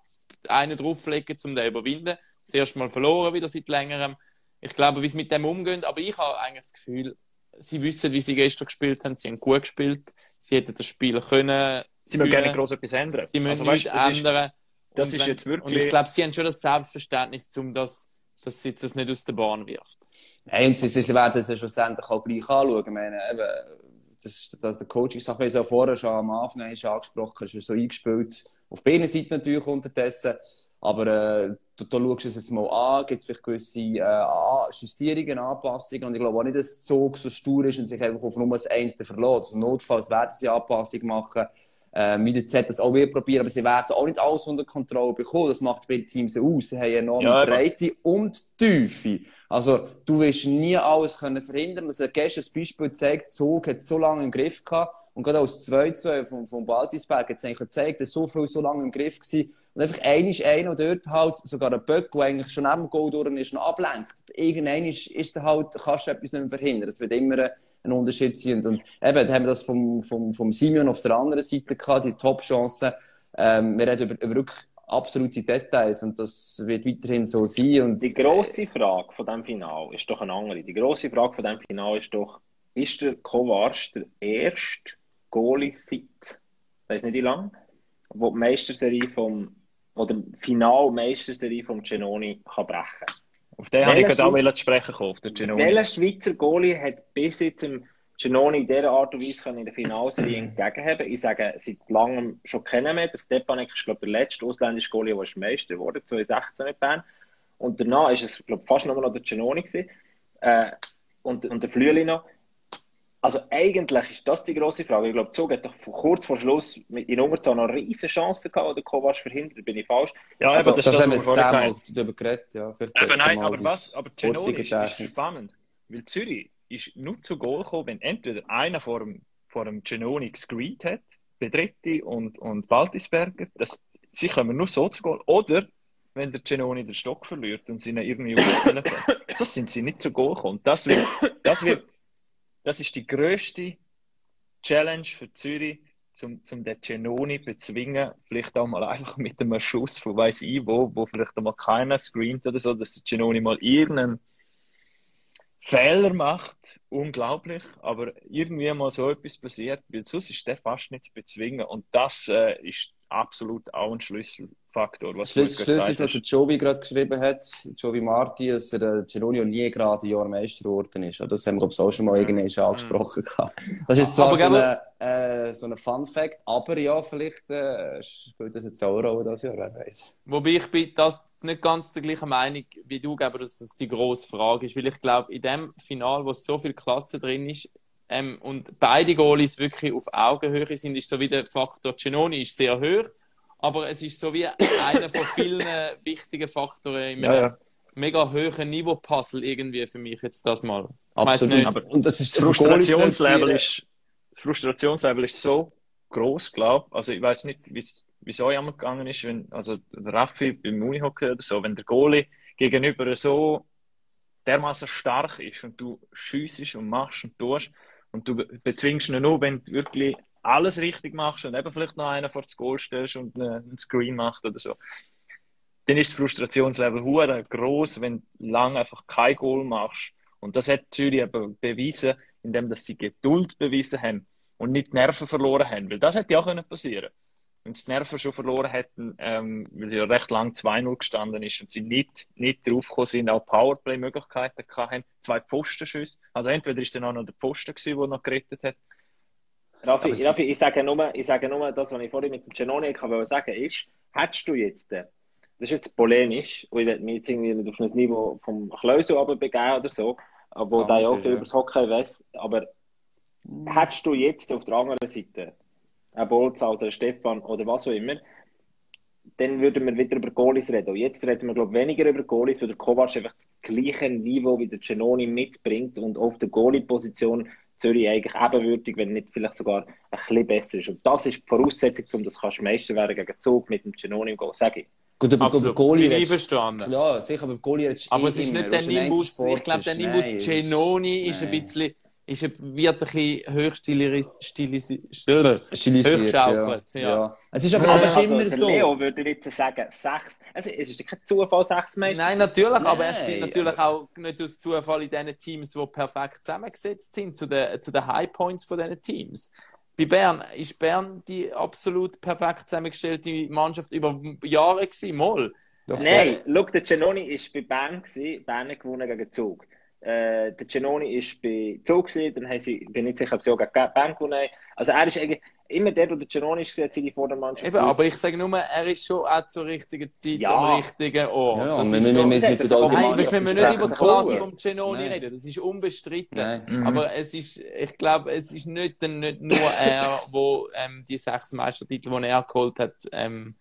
einen drauflegen, um den zu überwinden. Das erste Mal verloren wieder seit längerem. Ich glaube, wie sie mit dem umgehen, aber ich habe eigentlich das Gefühl, sie wissen, wie sie gestern gespielt haben. Sie haben gut gespielt. Sie hätten das Spiel können. Sie müssen gerne groß etwas ändern. Sie müssen Also, weißt, das ist- ändern. das Und ist jetzt wirklich- Und ich glaube, sie haben schon das Selbstverständnis, um das, dass sie das nicht aus der Bahn wirft. Nein, und sie, sie, werden es ja schlussendlich auch gleich anschauen. Ich meine, eben, das, das, der Coaching, ich habe es ja vorher schon am Anfang einmal angesprochen, ist so eingespielt. Auf beiden Seiten natürlich unterdessen. Aber äh, du, du schaust es jetzt mal an, gibt es vielleicht gewisse äh, Justierungen, Anpassungen. Und ich glaube auch nicht, dass der Zug so stur ist und sich einfach auf nur das eine verlässt. Also notfalls werden sie Anpassungen machen. Äh, mit der Z das auch wieder probieren, aber sie werden auch nicht alles unter Kontrolle bekommen. Das macht beide Teams aus. Sie haben enorme Ja. Breite und Tiefe. Also, du wirst nie alles können verhindern. Das hat gestern das Beispiel gezeigt, Zug hat so lange im Griff gehabt. Und gerade aus 2-2 vom, vom Baltisberg hat es eigentlich gezeigt, dass so viel so lange im Griff war. Und einfach einer ist einer dort halt, sogar ein Böck, der eigentlich schon neben dem Goal durch ist, noch ablenkt. Irgendwann ist, ist halt, kannst du etwas nicht mehr verhindern. Das wird immer ein Unterschied sein. Und, eben, da haben wir das vom, vom, vom Simeon auf der anderen Seite gehabt, die Top-Chancen. Ähm, wir reden über, über wirklich absolute Details und das wird weiterhin so sein. Und Die grosse Frage von diesem Final ist doch eine andere. Die grosse Frage von diesem Final ist doch, ist der Kovac der erste Goalie seit, weiß nicht wie lang, wo die Meisterserie vom, oder Final-Meisterserie vom Genoni kann brechen Auf den habe ich gerade auch zu sprechen kommen, auf den Genoni. Welcher Schweizer Goalie hat bis jetzt im Genoni in dieser Art und Weise in der Finalserie entgegenhaben? Ich sage seit langem schon kennen mehr. Der Stepanek ist, glaube ich, der letzte ausländische Goalie, der ist Meister wurde, 2016 mit Bern. Und danach ist es, glaube ich, fast nur noch der Genoni gewesen. Äh, und, und der Flüeli noch. Also eigentlich ist das die grosse Frage. Ich glaube, Zug hat doch kurz vor Schluss in Unterzahl noch eine riesige Chance gehabt, den Kovac verhindert. Bin ich falsch? Ja, Also, aber das, das ist das, haben wir gesagt darüber geredet, ja. Eben, nein, aber das was? Aber Cenoni ist, ist spannend. Weil Zürich ist nur zu Goal gekommen, wenn entweder einer vor dem, vor dem Cenoni gescreent hat, Bedretti und, und Baltisberger, das, sie kommen nur so zu Goal. Oder wenn der Cenoni den Stock verliert und sie ihn irgendwie aufspielen können. So sind sie nicht zu Goal gekommen. Das wird, das wird, das ist die grösste Challenge für Zürich, zum, zum den Cenoni bezwingen, vielleicht auch mal einfach mit einem Schuss von weiss ich wo, wo vielleicht einmal keiner screent oder so, dass der Cenoni mal irgendeinen Fehler macht, unglaublich, aber irgendwie mal so etwas passiert, weil sonst ist der fast nicht zu bezwingen. Und das äh, ist absolut auch ein Schlüssel, du Schlüssel gesagt ist, was der Joby gerade geschrieben hat, Joby Marti, dass der äh, Geronimo nie gerade ein Jahr Meister geworden ist. Das haben wir, glaube ich, auch schon mal irgendwann schon angesprochen. gehabt. Das ist zwar Aber so gell- ein, äh, so ein Fun-Fact, aber ja, vielleicht äh, spielt das jetzt auch eine Rolle, das Jahr, wer weiß. Wobei ich bin das nicht ganz der gleichen Meinung wie du, aber dass das die grosse Frage ist. Weil ich glaube, in dem Final, wo so viel Klasse drin ist ähm, und beide Goalies wirklich auf Augenhöhe sind, ist so wie der Faktor Cenoni ist sehr hoch, aber es ist so wie einer von vielen wichtigen Faktoren im Ja, ja. mega hohen Niveau-Puzzle irgendwie für mich jetzt das mal. Absolut. nicht. Aber Und das ist Frustrationslevel ist, Frustrationslevel ist so groß, glaube ich. Also ich weiß nicht, wie es euch einmal gegangen ist, wenn, also der Raffi beim Unihockey oder so, wenn der Goalie gegenüber so dermaßen stark ist und du schiessest und machst und tust und du be- bezwingst ihn nur, wenn du wirklich alles richtig machst und eben vielleicht noch einer vor das Goal stellst und einen Screen macht oder so, dann ist das Frustrationslevel hure groß, wenn du lang einfach kein Goal machst. Und das hat Zürich aber bewiesen, indem dass sie Geduld bewiesen haben und nicht die Nerven verloren haben. Weil das hätte ja auch können passieren Wenn sie die Nerven schon verloren hätten, ähm, weil sie ja recht lang 2-0 gestanden ist und sie nicht, nicht draufgekommen sind, auch Powerplay-Möglichkeiten hatten, zwei Pfostenschüsse. Also entweder ist dann auch noch der Pfosten gewesen, der noch gerettet hat. Raffi, es- Raffi, ich sage nur, ich sage nur, das, was ich vorhin mit dem Genoni wollte sagen, ist, hättest du jetzt, äh, das ist jetzt polemisch, und ich mich jetzt irgendwie nicht auf ein Niveau vom Kleusel begeben oder so, wo Ah, der ja auch viel über das Hockey weiss, aber hättest du jetzt auf der anderen Seite einen Bolz oder einen Stefan oder was auch immer, dann würden wir wieder über Goalies reden. Und jetzt reden wir, glaube ich, weniger über Goalies, weil der Kovac einfach das gleiche Niveau wie der Genoni mitbringt und auf der Goalie-Position Zürich eigentlich ebenwürdig, wenn nicht vielleicht sogar ein bisschen besser ist. Und das ist die Voraussetzung, um das kannst du Meister werden gegen Zug mit dem Genoni im Goal, sage ich. Gut, aber Absolut. über Goalie redest- verstanden. Ja, sicher, aber über Goalie redest Aber eh es ist nicht der Nimbus, ich glaube, der ist. Nimbus es ist- Genoni ist ein bisschen, ist ein, wird ein bisschen höchstilisiert, stilisiert, Stilisiert, hochgeschaukelt, ja. ja. ja. Es ist aber es ist also immer so. Leo würde jetzt sagen, sechs, also es ist kein Zufall, sechs Meister. Nein, natürlich, aber er Nein, spielt natürlich auch nicht aus Zufall in diesen Teams, die perfekt zusammengesetzt sind, zu den, zu den High Points von diesen Teams. Bei Bern ist Bern die absolut perfekt zusammengestellte Mannschaft über Jahre gewesen, mal. Doch, Nein, schau, der Genoni war bei Bern, gewesen, Bern hat gewonnen gegen Zug. Äh, der Genoni war bei Zug, gewesen, dann haben sie, bin nicht sicher, ob sie auch gegen Bern gewonnen. Also er ist eigentlich, immer der, der der Genoni ist, hat seine Vordermannschaft Eben, aber ich sage nur, er ist schon auch zur richtigen Zeit Ja. am richtigen Ort. Ja, Das und ist wir, wir, schon- wir, wir, wir, hat er wir, Nein, Mannschaft müssen wir nicht über die Klasse vom Genoni Nein. reden, das ist unbestritten. Mhm. Aber es ist, ich glaube, es ist nicht, nicht nur er, wo ähm, die sechs Meistertitel, die er geholt hat, ähm,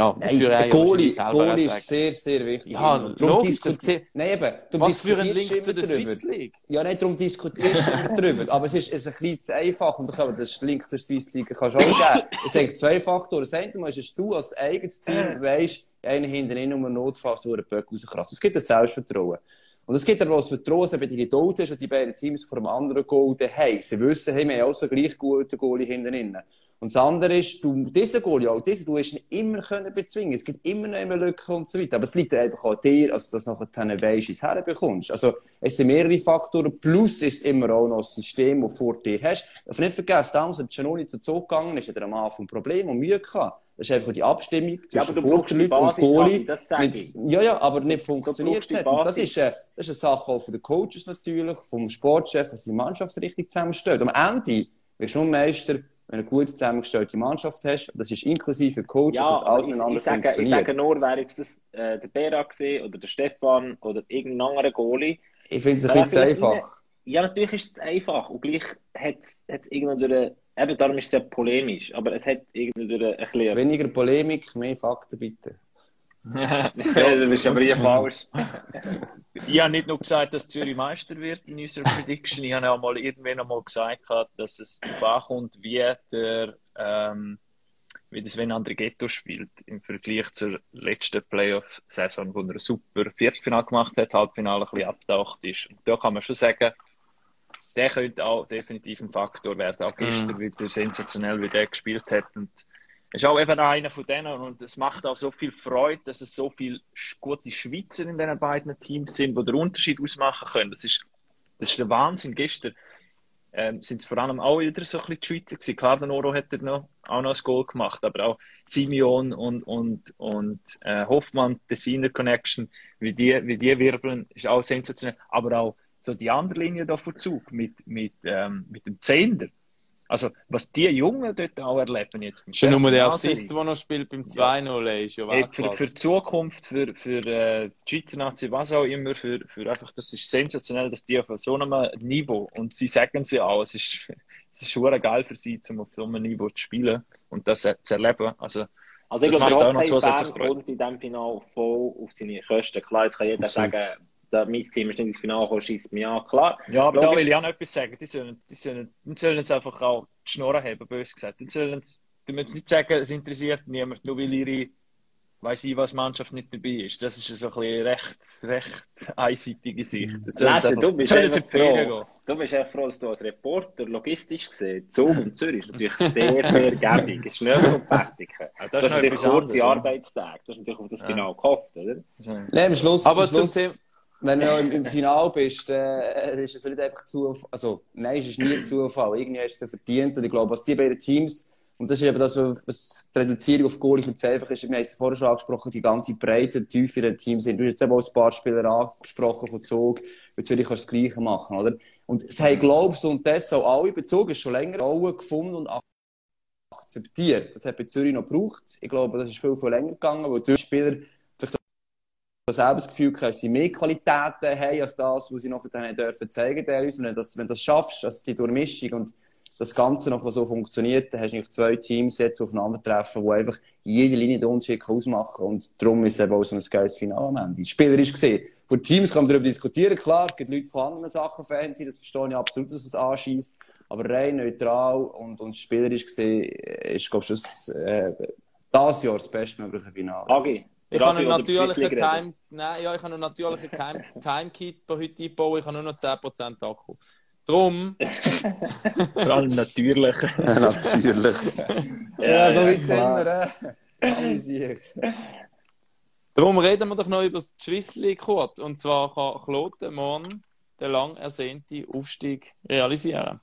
ja, das Nein, Goalie, selber auch Goalie ist sehr, sehr wichtig. Ja, logisch, das gesehen. Nein, eben. Du Was für ein Link zu der. Swiss League? Ja, nicht darum diskutierst du immer drüber. Aber es ist, es ist ein bisschen zu einfach. Und dann das Link zur Swiss League kannst du auch geben. Es sind zwei Faktoren. Das eine ist, dass du als eigenes Team weisst, einer hinten in um einen Notfall so einen Böck rauskratzt. Es gibt ein Selbstvertrauen. Und es gibt aber auch das Vertrauen, dass eben die Geduld hast die beiden Teams vor einem anderen Goal haben. Sie wissen, hey, wir haben auch so gleich gute Goalie hinten drin. Und das andere ist, du, dieser Goalie, auch dieser, du hast ihn immer können bezwingen. Es gibt immer noch immer Lücken und so weiter. Aber es liegt einfach an dir, als du das nachher dann weisst, wie du es herbekommst. Also, es sind mehrere Faktoren. Plus ist immer auch noch das System, das du vor dir hast. Ich nicht vergessen, damals, als Giannoni zu Zug gegangen ist, hat er am Anfang ein Problem und Mühe gehabt. Das ist einfach die Abstimmung Ja, zwischen du die Vorderleuten und Goalie. Ja, ja, aber nicht funktioniert hat. Und das ist, äh, das ist eine Sache auch von den Coaches natürlich, vom Sportchef, dass die Mannschaft richtig zusammenstellt. Am Ende wirst du Meister, du eine gut zusammengestellte Mannschaft hast. Das ist inklusive Coaches, Ja, dass alles ich, miteinander ich, sage, ich funktioniert. sage nur, wäre jetzt das äh, der Bera gewesen, oder der Stefan oder irgendein anderer Goalie. Ich finde es ein bisschen einfach. ja, natürlich ist es einfach und gleich hat es irgendwie eben darum ist es ja polemisch, aber es hat irgendwie ein bisschen... Weniger Polemik, mehr Fakten bitte. *laughs* ja, du bist aber hier falsch. ich habe nicht nur gesagt, dass Zürich Meister wird in unserer Prediction, ich habe auch mal irgendwann einmal gesagt, dass es darauf ankommt, wie der... Ähm, wie das wenn André spielt, im Vergleich zur letzten Playoff-Saison, wo er ein super Viertelfinale gemacht hat, Halbfinale ein bisschen abgetaucht ist. Und da kann man schon sagen, der könnte auch definitiv ein Faktor werden. Auch gestern mhm. wieder sensationell, wie der gespielt hat. Und ist auch eben einer von denen und es macht auch so viel Freude, dass es so viele gute Schweizer in diesen beiden Teams sind, die den Unterschied ausmachen können. Das ist, das ist der Wahnsinn. Gestern ähm, sind es vor allem auch wieder so ein bisschen die Schweizer gewesen. Klar, der Noro hat noch, auch noch ein Goal gemacht, aber auch Simeon und, und, und äh, Hoffmann, Designer Connection, wie die, wie die wirbeln, ist auch sensationell. Aber auch so die andere Linie da vor Zug mit, mit, ähm, mit dem Zehnder. Also, was die Jungen dort auch erleben jetzt. Schon nur der Assist, der noch spielt beim 2-0, ja. ist ja Weltklasse. Für, für die Zukunft, für, für äh, die Schweizer Nazi, was auch immer, für, für einfach, das ist sensationell, dass die auf so einem Niveau, und sie sagen es ja auch, es ist, *laughs* es ist schon geil für sie, um auf so einem Niveau zu spielen und das zu erleben. Also, also ich glaube, der Hockey-Fan kommt in diesem Final voll auf seine Kosten. Klar, jetzt kann jeder Absolut. sagen, da, mein Team ist nicht ins Finale gekommen, schießt mich an, klar. Ja, aber Logisch. da will ich auch noch etwas sagen. Die sollen, die sollen, die sollen jetzt einfach auch die Schnorren haben, bös gesagt. Die sollen die müssen nicht sagen, es interessiert niemand, nur weil ihre, weiß ich was, Mannschaft nicht dabei ist. Das ist so ein bisschen recht, recht einseitige Sicht. Lese, du bist einfach froh. Du bist echt froh, dass du als Reporter logistisch gesehen, Zug und Zürich ist natürlich sehr *laughs* vergebig. Es ist nicht so fertig. Ja, das, das ist natürlich kurze Arbeitstage. Du hast natürlich auf das ja. genau gehofft, oder? Nein, am Schluss, Aber am Schluss, zum Thema wenn du im, im Finale bist, äh, ist es nicht einfach Zufall. Also, nein, es ist nie *clears throat* Zufall. Irgendwie hast du es verdient. Und ich glaube, was die beiden Teams, und das ist eben das, was die Reduzierung auf Goal und einfach ist, wir haben es vorher schon angesprochen, die ganze Breite und Tiefe der Teams sind. Du hast jetzt eben auch ein paar Spieler angesprochen von Zug. Natürlich kannst du das Gleiche machen, oder? Und es haben, glaube ich, und das auch alle bezogen, schon länger Rollen gefunden und akzeptiert. Das hat bei Zürich noch gebraucht. Ich glaube, das ist viel, viel länger gegangen, weil die Spieler selber das Gefühl dass sie mehr Qualitäten haben als das, was sie nachher dann dürfen zeigen dürfen. Wenn das, wenn du das schaffst, dass die Durchmischung und das Ganze noch so funktioniert, dann hast du nicht zwei Teams jetzt aufeinandertreffen, die einfach jede Linie den Unterschied ausmachen. Und darum ist es eben auch so ein geiles Finale am Ende. Spielerisch gesehen. Von Teams kann man darüber diskutieren, klar. Es gibt Leute von anderen Sachen, Fans, das verstehe ich absolut, dass es anschießt. Aber rein neutral und, und spielerisch gesehen ist, glaube ich, das, äh, das Jahr das bestmögliche Finale. Agi, ich habe einen natürlichen Time, nein, ja, ich habe einen natürlichen Time, *laughs* heute eingebaut, ich habe nur noch 10% Akku. Drum. Vor allem natürlich. *laughs* natürlich. *laughs* ja, so wie sind wir. Darum reden wir doch noch über das Schwissli kurz. Und zwar kann Kloten morgen den lang ersehnten Aufstieg realisieren.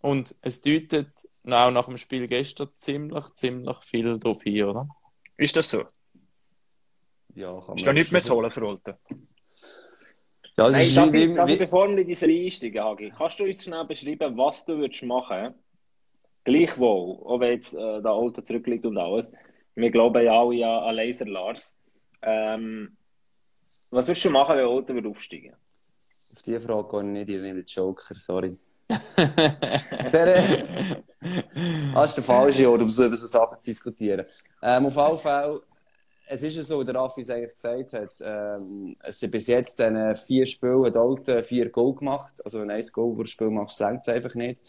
Und es deutet auch nach dem Spiel gestern ziemlich, ziemlich viel darauf hin, oder? Ist das so? Ja, kann ist da nicht mehr zu holen für Olten? Ja, das hey, ist darf, ich, darf ich, bevor wir in diese einsteigen, Hagi, kannst du uns schnell beschreiben, was du würdest machen Gleichwohl, auch wenn jetzt äh, der Olten zurückliegt und alles. Wir glauben ja alle an Laser Lars. Ähm, was würdest du machen, wenn Olten wird aufsteigen? Auf diese Frage gehe ich nicht, ich nehme den Joker, sorry. *laughs* der, das ist der falsche Ort, um so über so Sachen zu diskutieren. Ähm, auf jeden Fall es ist ja so, der Raffi es eigentlich gesagt hat, ähm, es sind bis jetzt dann vier Spiele, hat vier Goal gemacht. Also wenn ein Goal pro Spiel machst, längt es einfach nicht.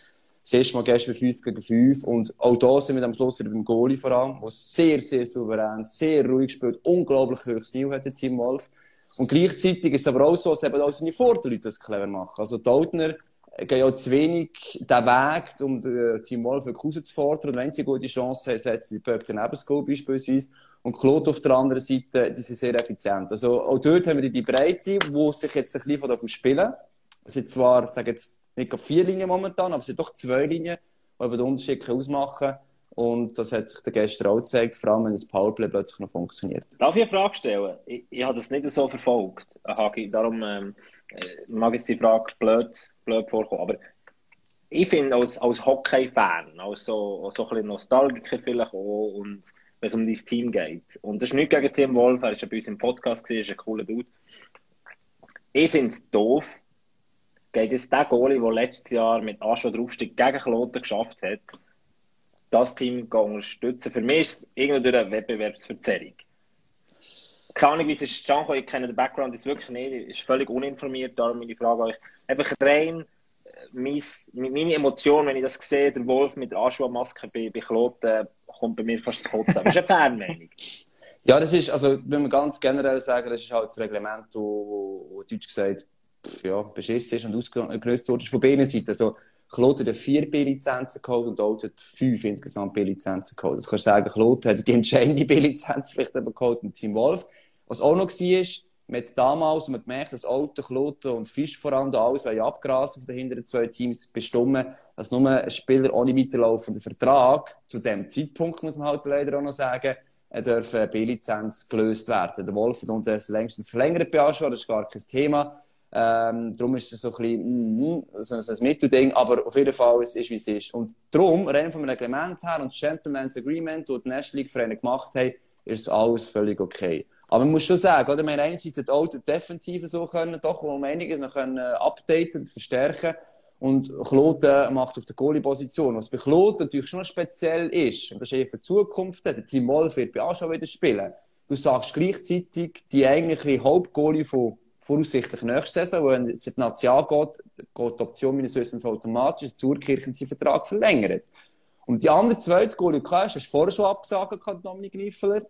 Das erste Mal gestern 5 gegen 5 und auch da sind wir am Schluss beim Goalie vor allem, der sehr, sehr souverän, sehr ruhig spielt, unglaublich hohes Niveau hat der Team Wolf. Und gleichzeitig ist es aber auch so, dass eben auch seine Vorderleute das clever machen. Also die Altner gehen ja zu wenig den Weg, um Team Wolf rauszufordern. Und wenn sie eine gute Chance haben, setzen sie Pöpp daneben das Goal beispielsweise. Und Claude auf der anderen Seite, die sind sehr effizient. Also auch dort haben wir die Breite, wo sich jetzt ein bisschen davon spielen. Es sind zwar, ich sage jetzt nicht vier Linien momentan, aber es sind doch zwei Linien, die eben den Unterschied ausmachen und das hat sich der gestern auch gezeigt, vor allem wenn das Powerplay plötzlich noch funktioniert. Darf ich eine Frage stellen? Ich, ich habe das nicht so verfolgt, Hagi. Darum ähm, äh, mag ich die Frage blöd, blöd vorkommen. Aber ich finde, als, als Hockey-Fan, als so, so ein bisschen Nostalgiker vielleicht auch und wenn es um dein Team geht. Und das ist nicht gegen Tim Wolf, er ist ja bei uns im Podcast, gewesen, ist ein cooler Dude. Ich finde es doof, geht jetzt der Goalie, der letztes Jahr mit Aschwa draufsteigt, gegen Kloten geschafft hat, das Team unterstützen. Für mich ist es irgendwie durch eine Wettbewerbsverzerrung. Keine Ahnung, wie es ist Gianco, ich kenne den Background ist wirklich nicht, ist völlig uninformiert, darum meine Frage an euch. Einfach rein mein, meine Emotion, wenn ich das sehe, der Wolf mit der Aschua-Maske bei, bei Kloten, kommt bei mir fast zu kotzen. Das ist eine Fernmeinung. *laughs* Ja, das ist, also, wenn wir ganz generell sagen, das ist halt das Reglement, wo, wo Deutsch gesagt, ja, beschissen ist und ausgelöst wurde von beiden Seiten. Also, Kloten hat vier B-Lizenzen geholt und Olds hat fünf insgesamt B-Lizenzen geholt. Das kannst du sagen, Kloten hat die entscheidende B-Lizenz vielleicht eben geholt mit Team Wolf. Was auch noch war, man hat damals man gemerkt, dass Auto, Kloten und Fisch vor allem da alles abgrasen von den hinteren zwei Teams bestimmen, dass nur ein Spieler ohne weiterlaufenden Vertrag, zu dem Zeitpunkt muss man halt leider auch noch sagen, dürfen B-Lizenz gelöst werden. Der Wolf hat uns das längstens verlängert Aschua, das ist gar kein Thema. Ähm, darum ist es so ein bisschen, mm, so ein Mittelding, aber auf jeden Fall, es ist, wie es ist. Und darum, rein vom Reglement her und das Gentleman's Agreement, das die National League Vereine gemacht haben, ist alles völlig okay. Aber man muss schon sagen, oder? Wir haben auch die Defensive so können, doch um einiges noch können äh, updaten und verstärken. Und Kloten macht auf der Goalie-Position. Was bei Kloten natürlich schon speziell ist, und das ist eher für die Zukunft, der Team Wolf wird bei schon wieder spielen. Du sagst gleichzeitig, die eigentliche Hauptgoalie von voraussichtlich nächste Saison, wenn es in die National geht, geht die Option meines Wissens automatisch, zur Kirchen seinen Vertrag verlängert. Und die andere zweite Goalie, du hast vorher schon können, Dominik Gniefeler.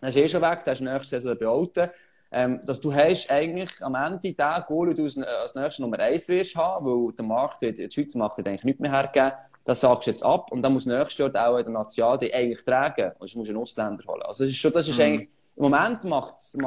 Er ist eh schon weg, der ist nächste Saison behalten. Ähm, dass du hast eigentlich am Ende den Goal, den du als nächstes Nummer 1 wirst haben, weil der Markt, der Schweizer Markt wird eigentlich nicht mehr hergeben. Das sagst du jetzt ab und dann muss nächstes Jahr auch der National die eigentlich tragen. Also musst du einen Ausländer holen. Also das ist schon, das ist mhm. eigentlich, im Moment macht es Sinn.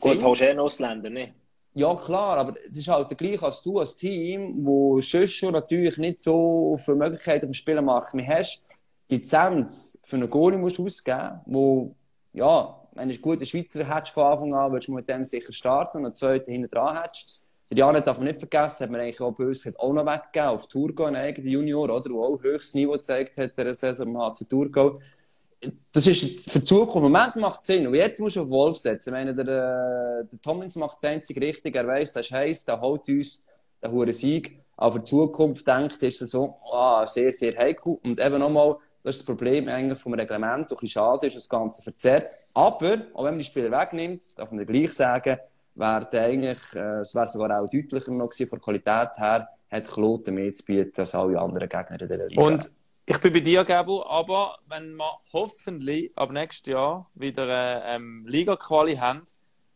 Gut, holst du eh einen Ausländer, nicht? Ja, klar, aber das ist halt der gleiche als du als Team, wo sonst schon natürlich nicht so viele Möglichkeiten auf dem Spielermarkt mehr hast. Lizenz für einen Goalie musst du ausgeben, wo ja, wenn du einen guten Schweizer hättest von Anfang an, würdest du mit dem sicher starten und einen zweiten hinten dran hättest. Der Janet darf man nicht vergessen, hat man eigentlich auch bei uns auch noch weggegeben, auf Tour einen eigenen Junior, oder, der auch höchstes Niveau gezeigt hat, der Saison im HC Tour Das ist für die Zukunft, im Moment macht es Sinn. Und jetzt musst du auf Wolf setzen. Ich meine, der, äh, der Tommins macht es einzig richtig, er weiss, das ist heiß, der holt uns den hohen Sieg. Aber für die Zukunft denkt, ist es so, oh, sehr, sehr heikel. Und eben nochmal, das ist das Problem eigentlich vom Reglement, ein bisschen schade ist, das Ganze verzerrt. Aber, auch wenn man die Spieler wegnimmt, darf man gleich sagen, wäre eigentlich, äh, es wäre sogar auch deutlicher noch gewesen, von der Qualität her, hat Kloten mehr zu bieten als alle anderen Gegner in der Liga. Und ich bin bei dir, Gabo, aber wenn wir hoffentlich ab nächstes Jahr wieder eine ähm, Liga-Quali haben,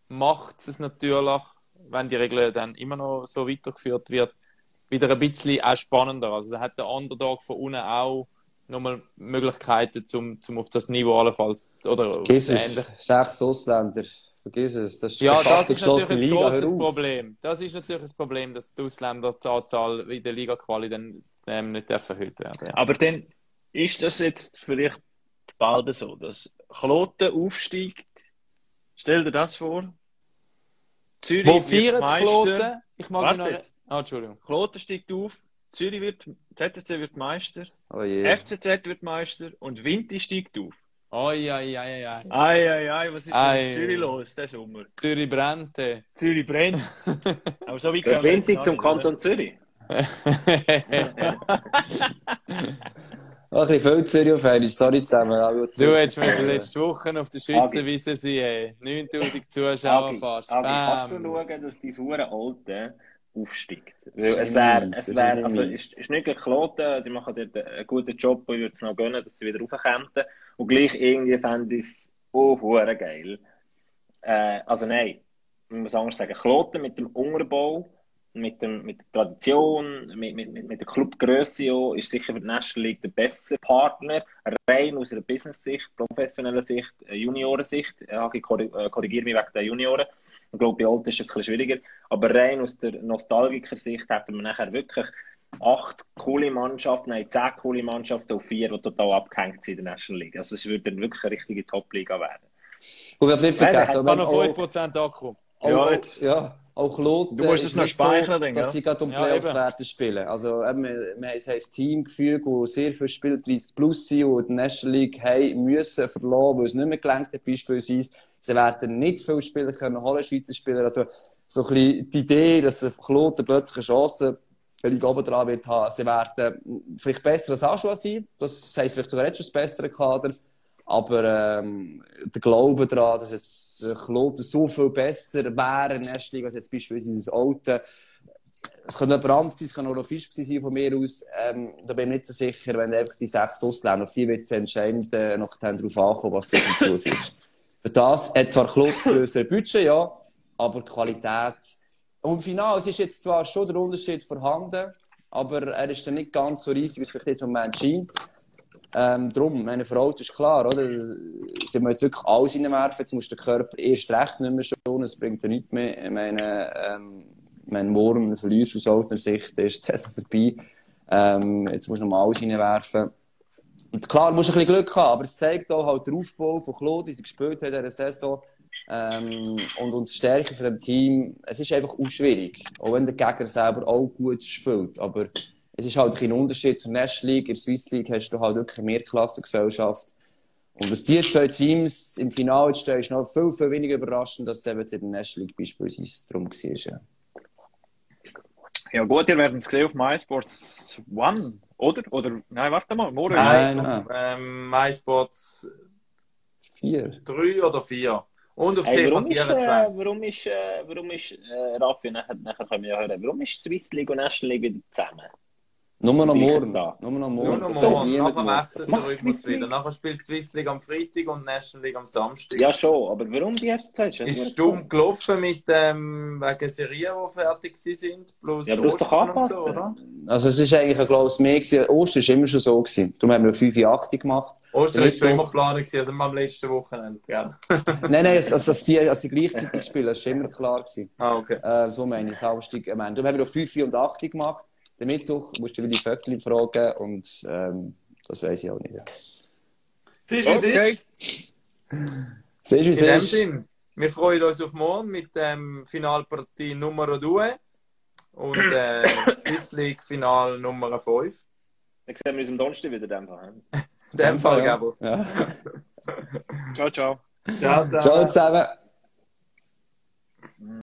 macht es natürlich, wenn die Regel dann immer noch so weitergeführt wird, wieder ein bisschen auch spannender. Also da hat der Underdog von unten auch nochmal Möglichkeiten, um zum auf das Niveau allenfalls oder Vergiss es, sechs Ausländer. Vergiss es. Das ist ja, das ist natürlich ein Liga, großes Problem. Das ist natürlich das Problem, dass die Ausländeranzahl in der Liga-Quali dann ähm, nicht erhöht werden. Ja. Aber dann ist das jetzt vielleicht bald so, dass Kloten aufsteigt. Stell dir das vor. Zürich Wo feiert Kloten? Ich mag Warte noch... Ah, Entschuldigung. Kloten steigt auf. Zürich wird, ZSC wird Meister, oh FCZ wird Meister und Winti steigt auf. Oi, oi, oi, oi. Ei, ei, ei, was ist denn in Zürich los, der Sommer? Zürich brennt. Zürich brennt. *laughs* Aber so wie Der Winti zum Kanton? Zürich. Ach, ich viel Zürich-Fan, sorry zusammen. Du hättest mir letzte Woche auf der Schützenwiese sein, 9000 Zuschauer fast. Aber kannst du schauen, dass dein Hure Alte aufsteigt. Weil es wäre, es wäre, also, es ist nicht gekloten, die machen dort einen guten Job, ich würde es noch gönnen, dass sie wieder raufkommen. Und gleich irgendwie fände ich es auch geil. Äh, also nein, man muss anders sagen, Kloten mit dem Unterbau, mit, dem, mit der Tradition, mit, mit, mit der Clubgröße ist sicher für die National League der beste Partner. Rein aus einer Business-Sicht, professioneller Sicht, Juniorensicht. Ich korrigiere mich wegen der Junioren. Ich glaube, bei Alt ist es ein bisschen schwieriger. Aber rein aus der Nostalgiker-Sicht hätten wir nachher wirklich acht coole Mannschaften, nein, zehn coole Mannschaften auf vier, die total abgehängt sind in der National League. Also es würde dann wirklich eine richtige Top-Liga werden. Und wir nicht vergessen, wenn noch 5% ankommen. Ja, jetzt. ja, auch Lothar du musst es noch speichern, so, dass ja. sie gerade um Playoffs ja, spielen. Also eben, wir, wir haben ein Teamgefühl, wo sehr viele Spieler 30 plus sind und die National League haben müssen verloren, weil es nicht mehr gelangt hat, beispielsweise. Sie werden nicht viele Spieler können holen, Schweizer Spieler. Also, so ein bisschen die Idee, dass der Kloten plötzlich eine Chance wenn ich oben dran wird haben. Sie werden vielleicht besser als Aschua sein. Das heisst vielleicht sogar jetzt schon das bessere Kader. Aber ähm, der Glaube daran, dass jetzt Kloten so viel besser wäre in der ersten Liga als jetzt beispielsweise das Alte. Es könnte jemand anderes sein, es kann auch noch Fisch sein von mir aus. Ähm, da bin ich nicht so sicher, wenn einfach die sechs Ausländer, auf die wird es entscheidend äh, noch darauf ankommen, was du hinzufügst. Für das hat zwar das größere Budget, ja, aber Qualität und im Finale ist jetzt zwar schon der Unterschied vorhanden, aber er ist dann nicht ganz so riesig, wie es vielleicht jetzt im Moment scheint. Ähm, darum, meine Frau ist klar, oder? Sie müssen jetzt wirklich alles reinwerfen, jetzt muss der Körper erst recht nicht mehr schonen, es bringt ja nichts mehr. Ich meine, ähm, wenn morgen verlierst aus alter Sicht, ist die Saison *laughs* vorbei. Ähm, jetzt musst du nochmal alles reinwerfen. Und klar, musst ein bisschen Glück haben, aber es zeigt auch halt den Aufbau von Claude, wie sie gespielt hat in dieser Saison. Ähm, und, und die Stärke von dem Team, es ist einfach auch schwierig. Auch wenn der Gegner selber auch gut spielt. Aber es ist halt ein Unterschied zur National League. In der Swiss League hast du halt wirklich eine Mehrklassengesellschaft. Und dass die zwei Teams im Finale stehen, ist noch viel, viel weniger überraschend, als es eben in der National League beispielsweise drum war. Ja. ja gut, ihr werdet es sehen auf MySports One, oder? Oder, nein, warte mal, morgen nein, nein. Ähm, MySports 4. 3 oder 4. Und auf Hey, TV warum ist, äh, 24. warum ist, äh, warum ist äh, Raffi, nachher, nachher können wir ja hören, warum ist Swiss League und National League wieder zusammen? Nur noch morgen. Tag. Nur noch Nur morgen. noch Das weiss morgen. Nachher wechselt der Rhythmus Swiss League? wieder. Nachher spielt Swiss League am Freitag und National League am Samstag. Ja, schon, aber warum die erste Zeit? Ist dumm gelaufen mit ähm, wegen Serien, die fertig sind, plus Ja, Ostern und anpassen. so, oder? Also es ist eigentlich ein Klaus mehr gewesen. Ostern war immer schon so gewesen. Darum haben wir 5 in 8 gemacht. Ostern war schon immer geplant, gewesen, also am letzten Wochenende, gell? *laughs* nein, nein, also, dass die, dass die gleichzeitig spielen, das war immer klar gewesen. Ah, okay. Äh, so meine ich, Samstag am Ende. Darum haben wir noch 5 und 8 gemacht. Der Mittwoch musst du Willi Vöckli fragen und ähm, das weiß ich auch nicht. Siehst du, wie es Okay. ist? Siehst du, wie In es dem ist? Sinn, wir freuen uns auf morgen mit dem Finalpartie Nummer 2 und äh, *laughs* Swiss League Final Nummer 5. Dann sehen wir uns am Donnerstag wieder. in dem Fall. In dem Fall, ja. Gabo. Ja. Ciao, ciao. Ciao, zusammen. Ciao zusammen.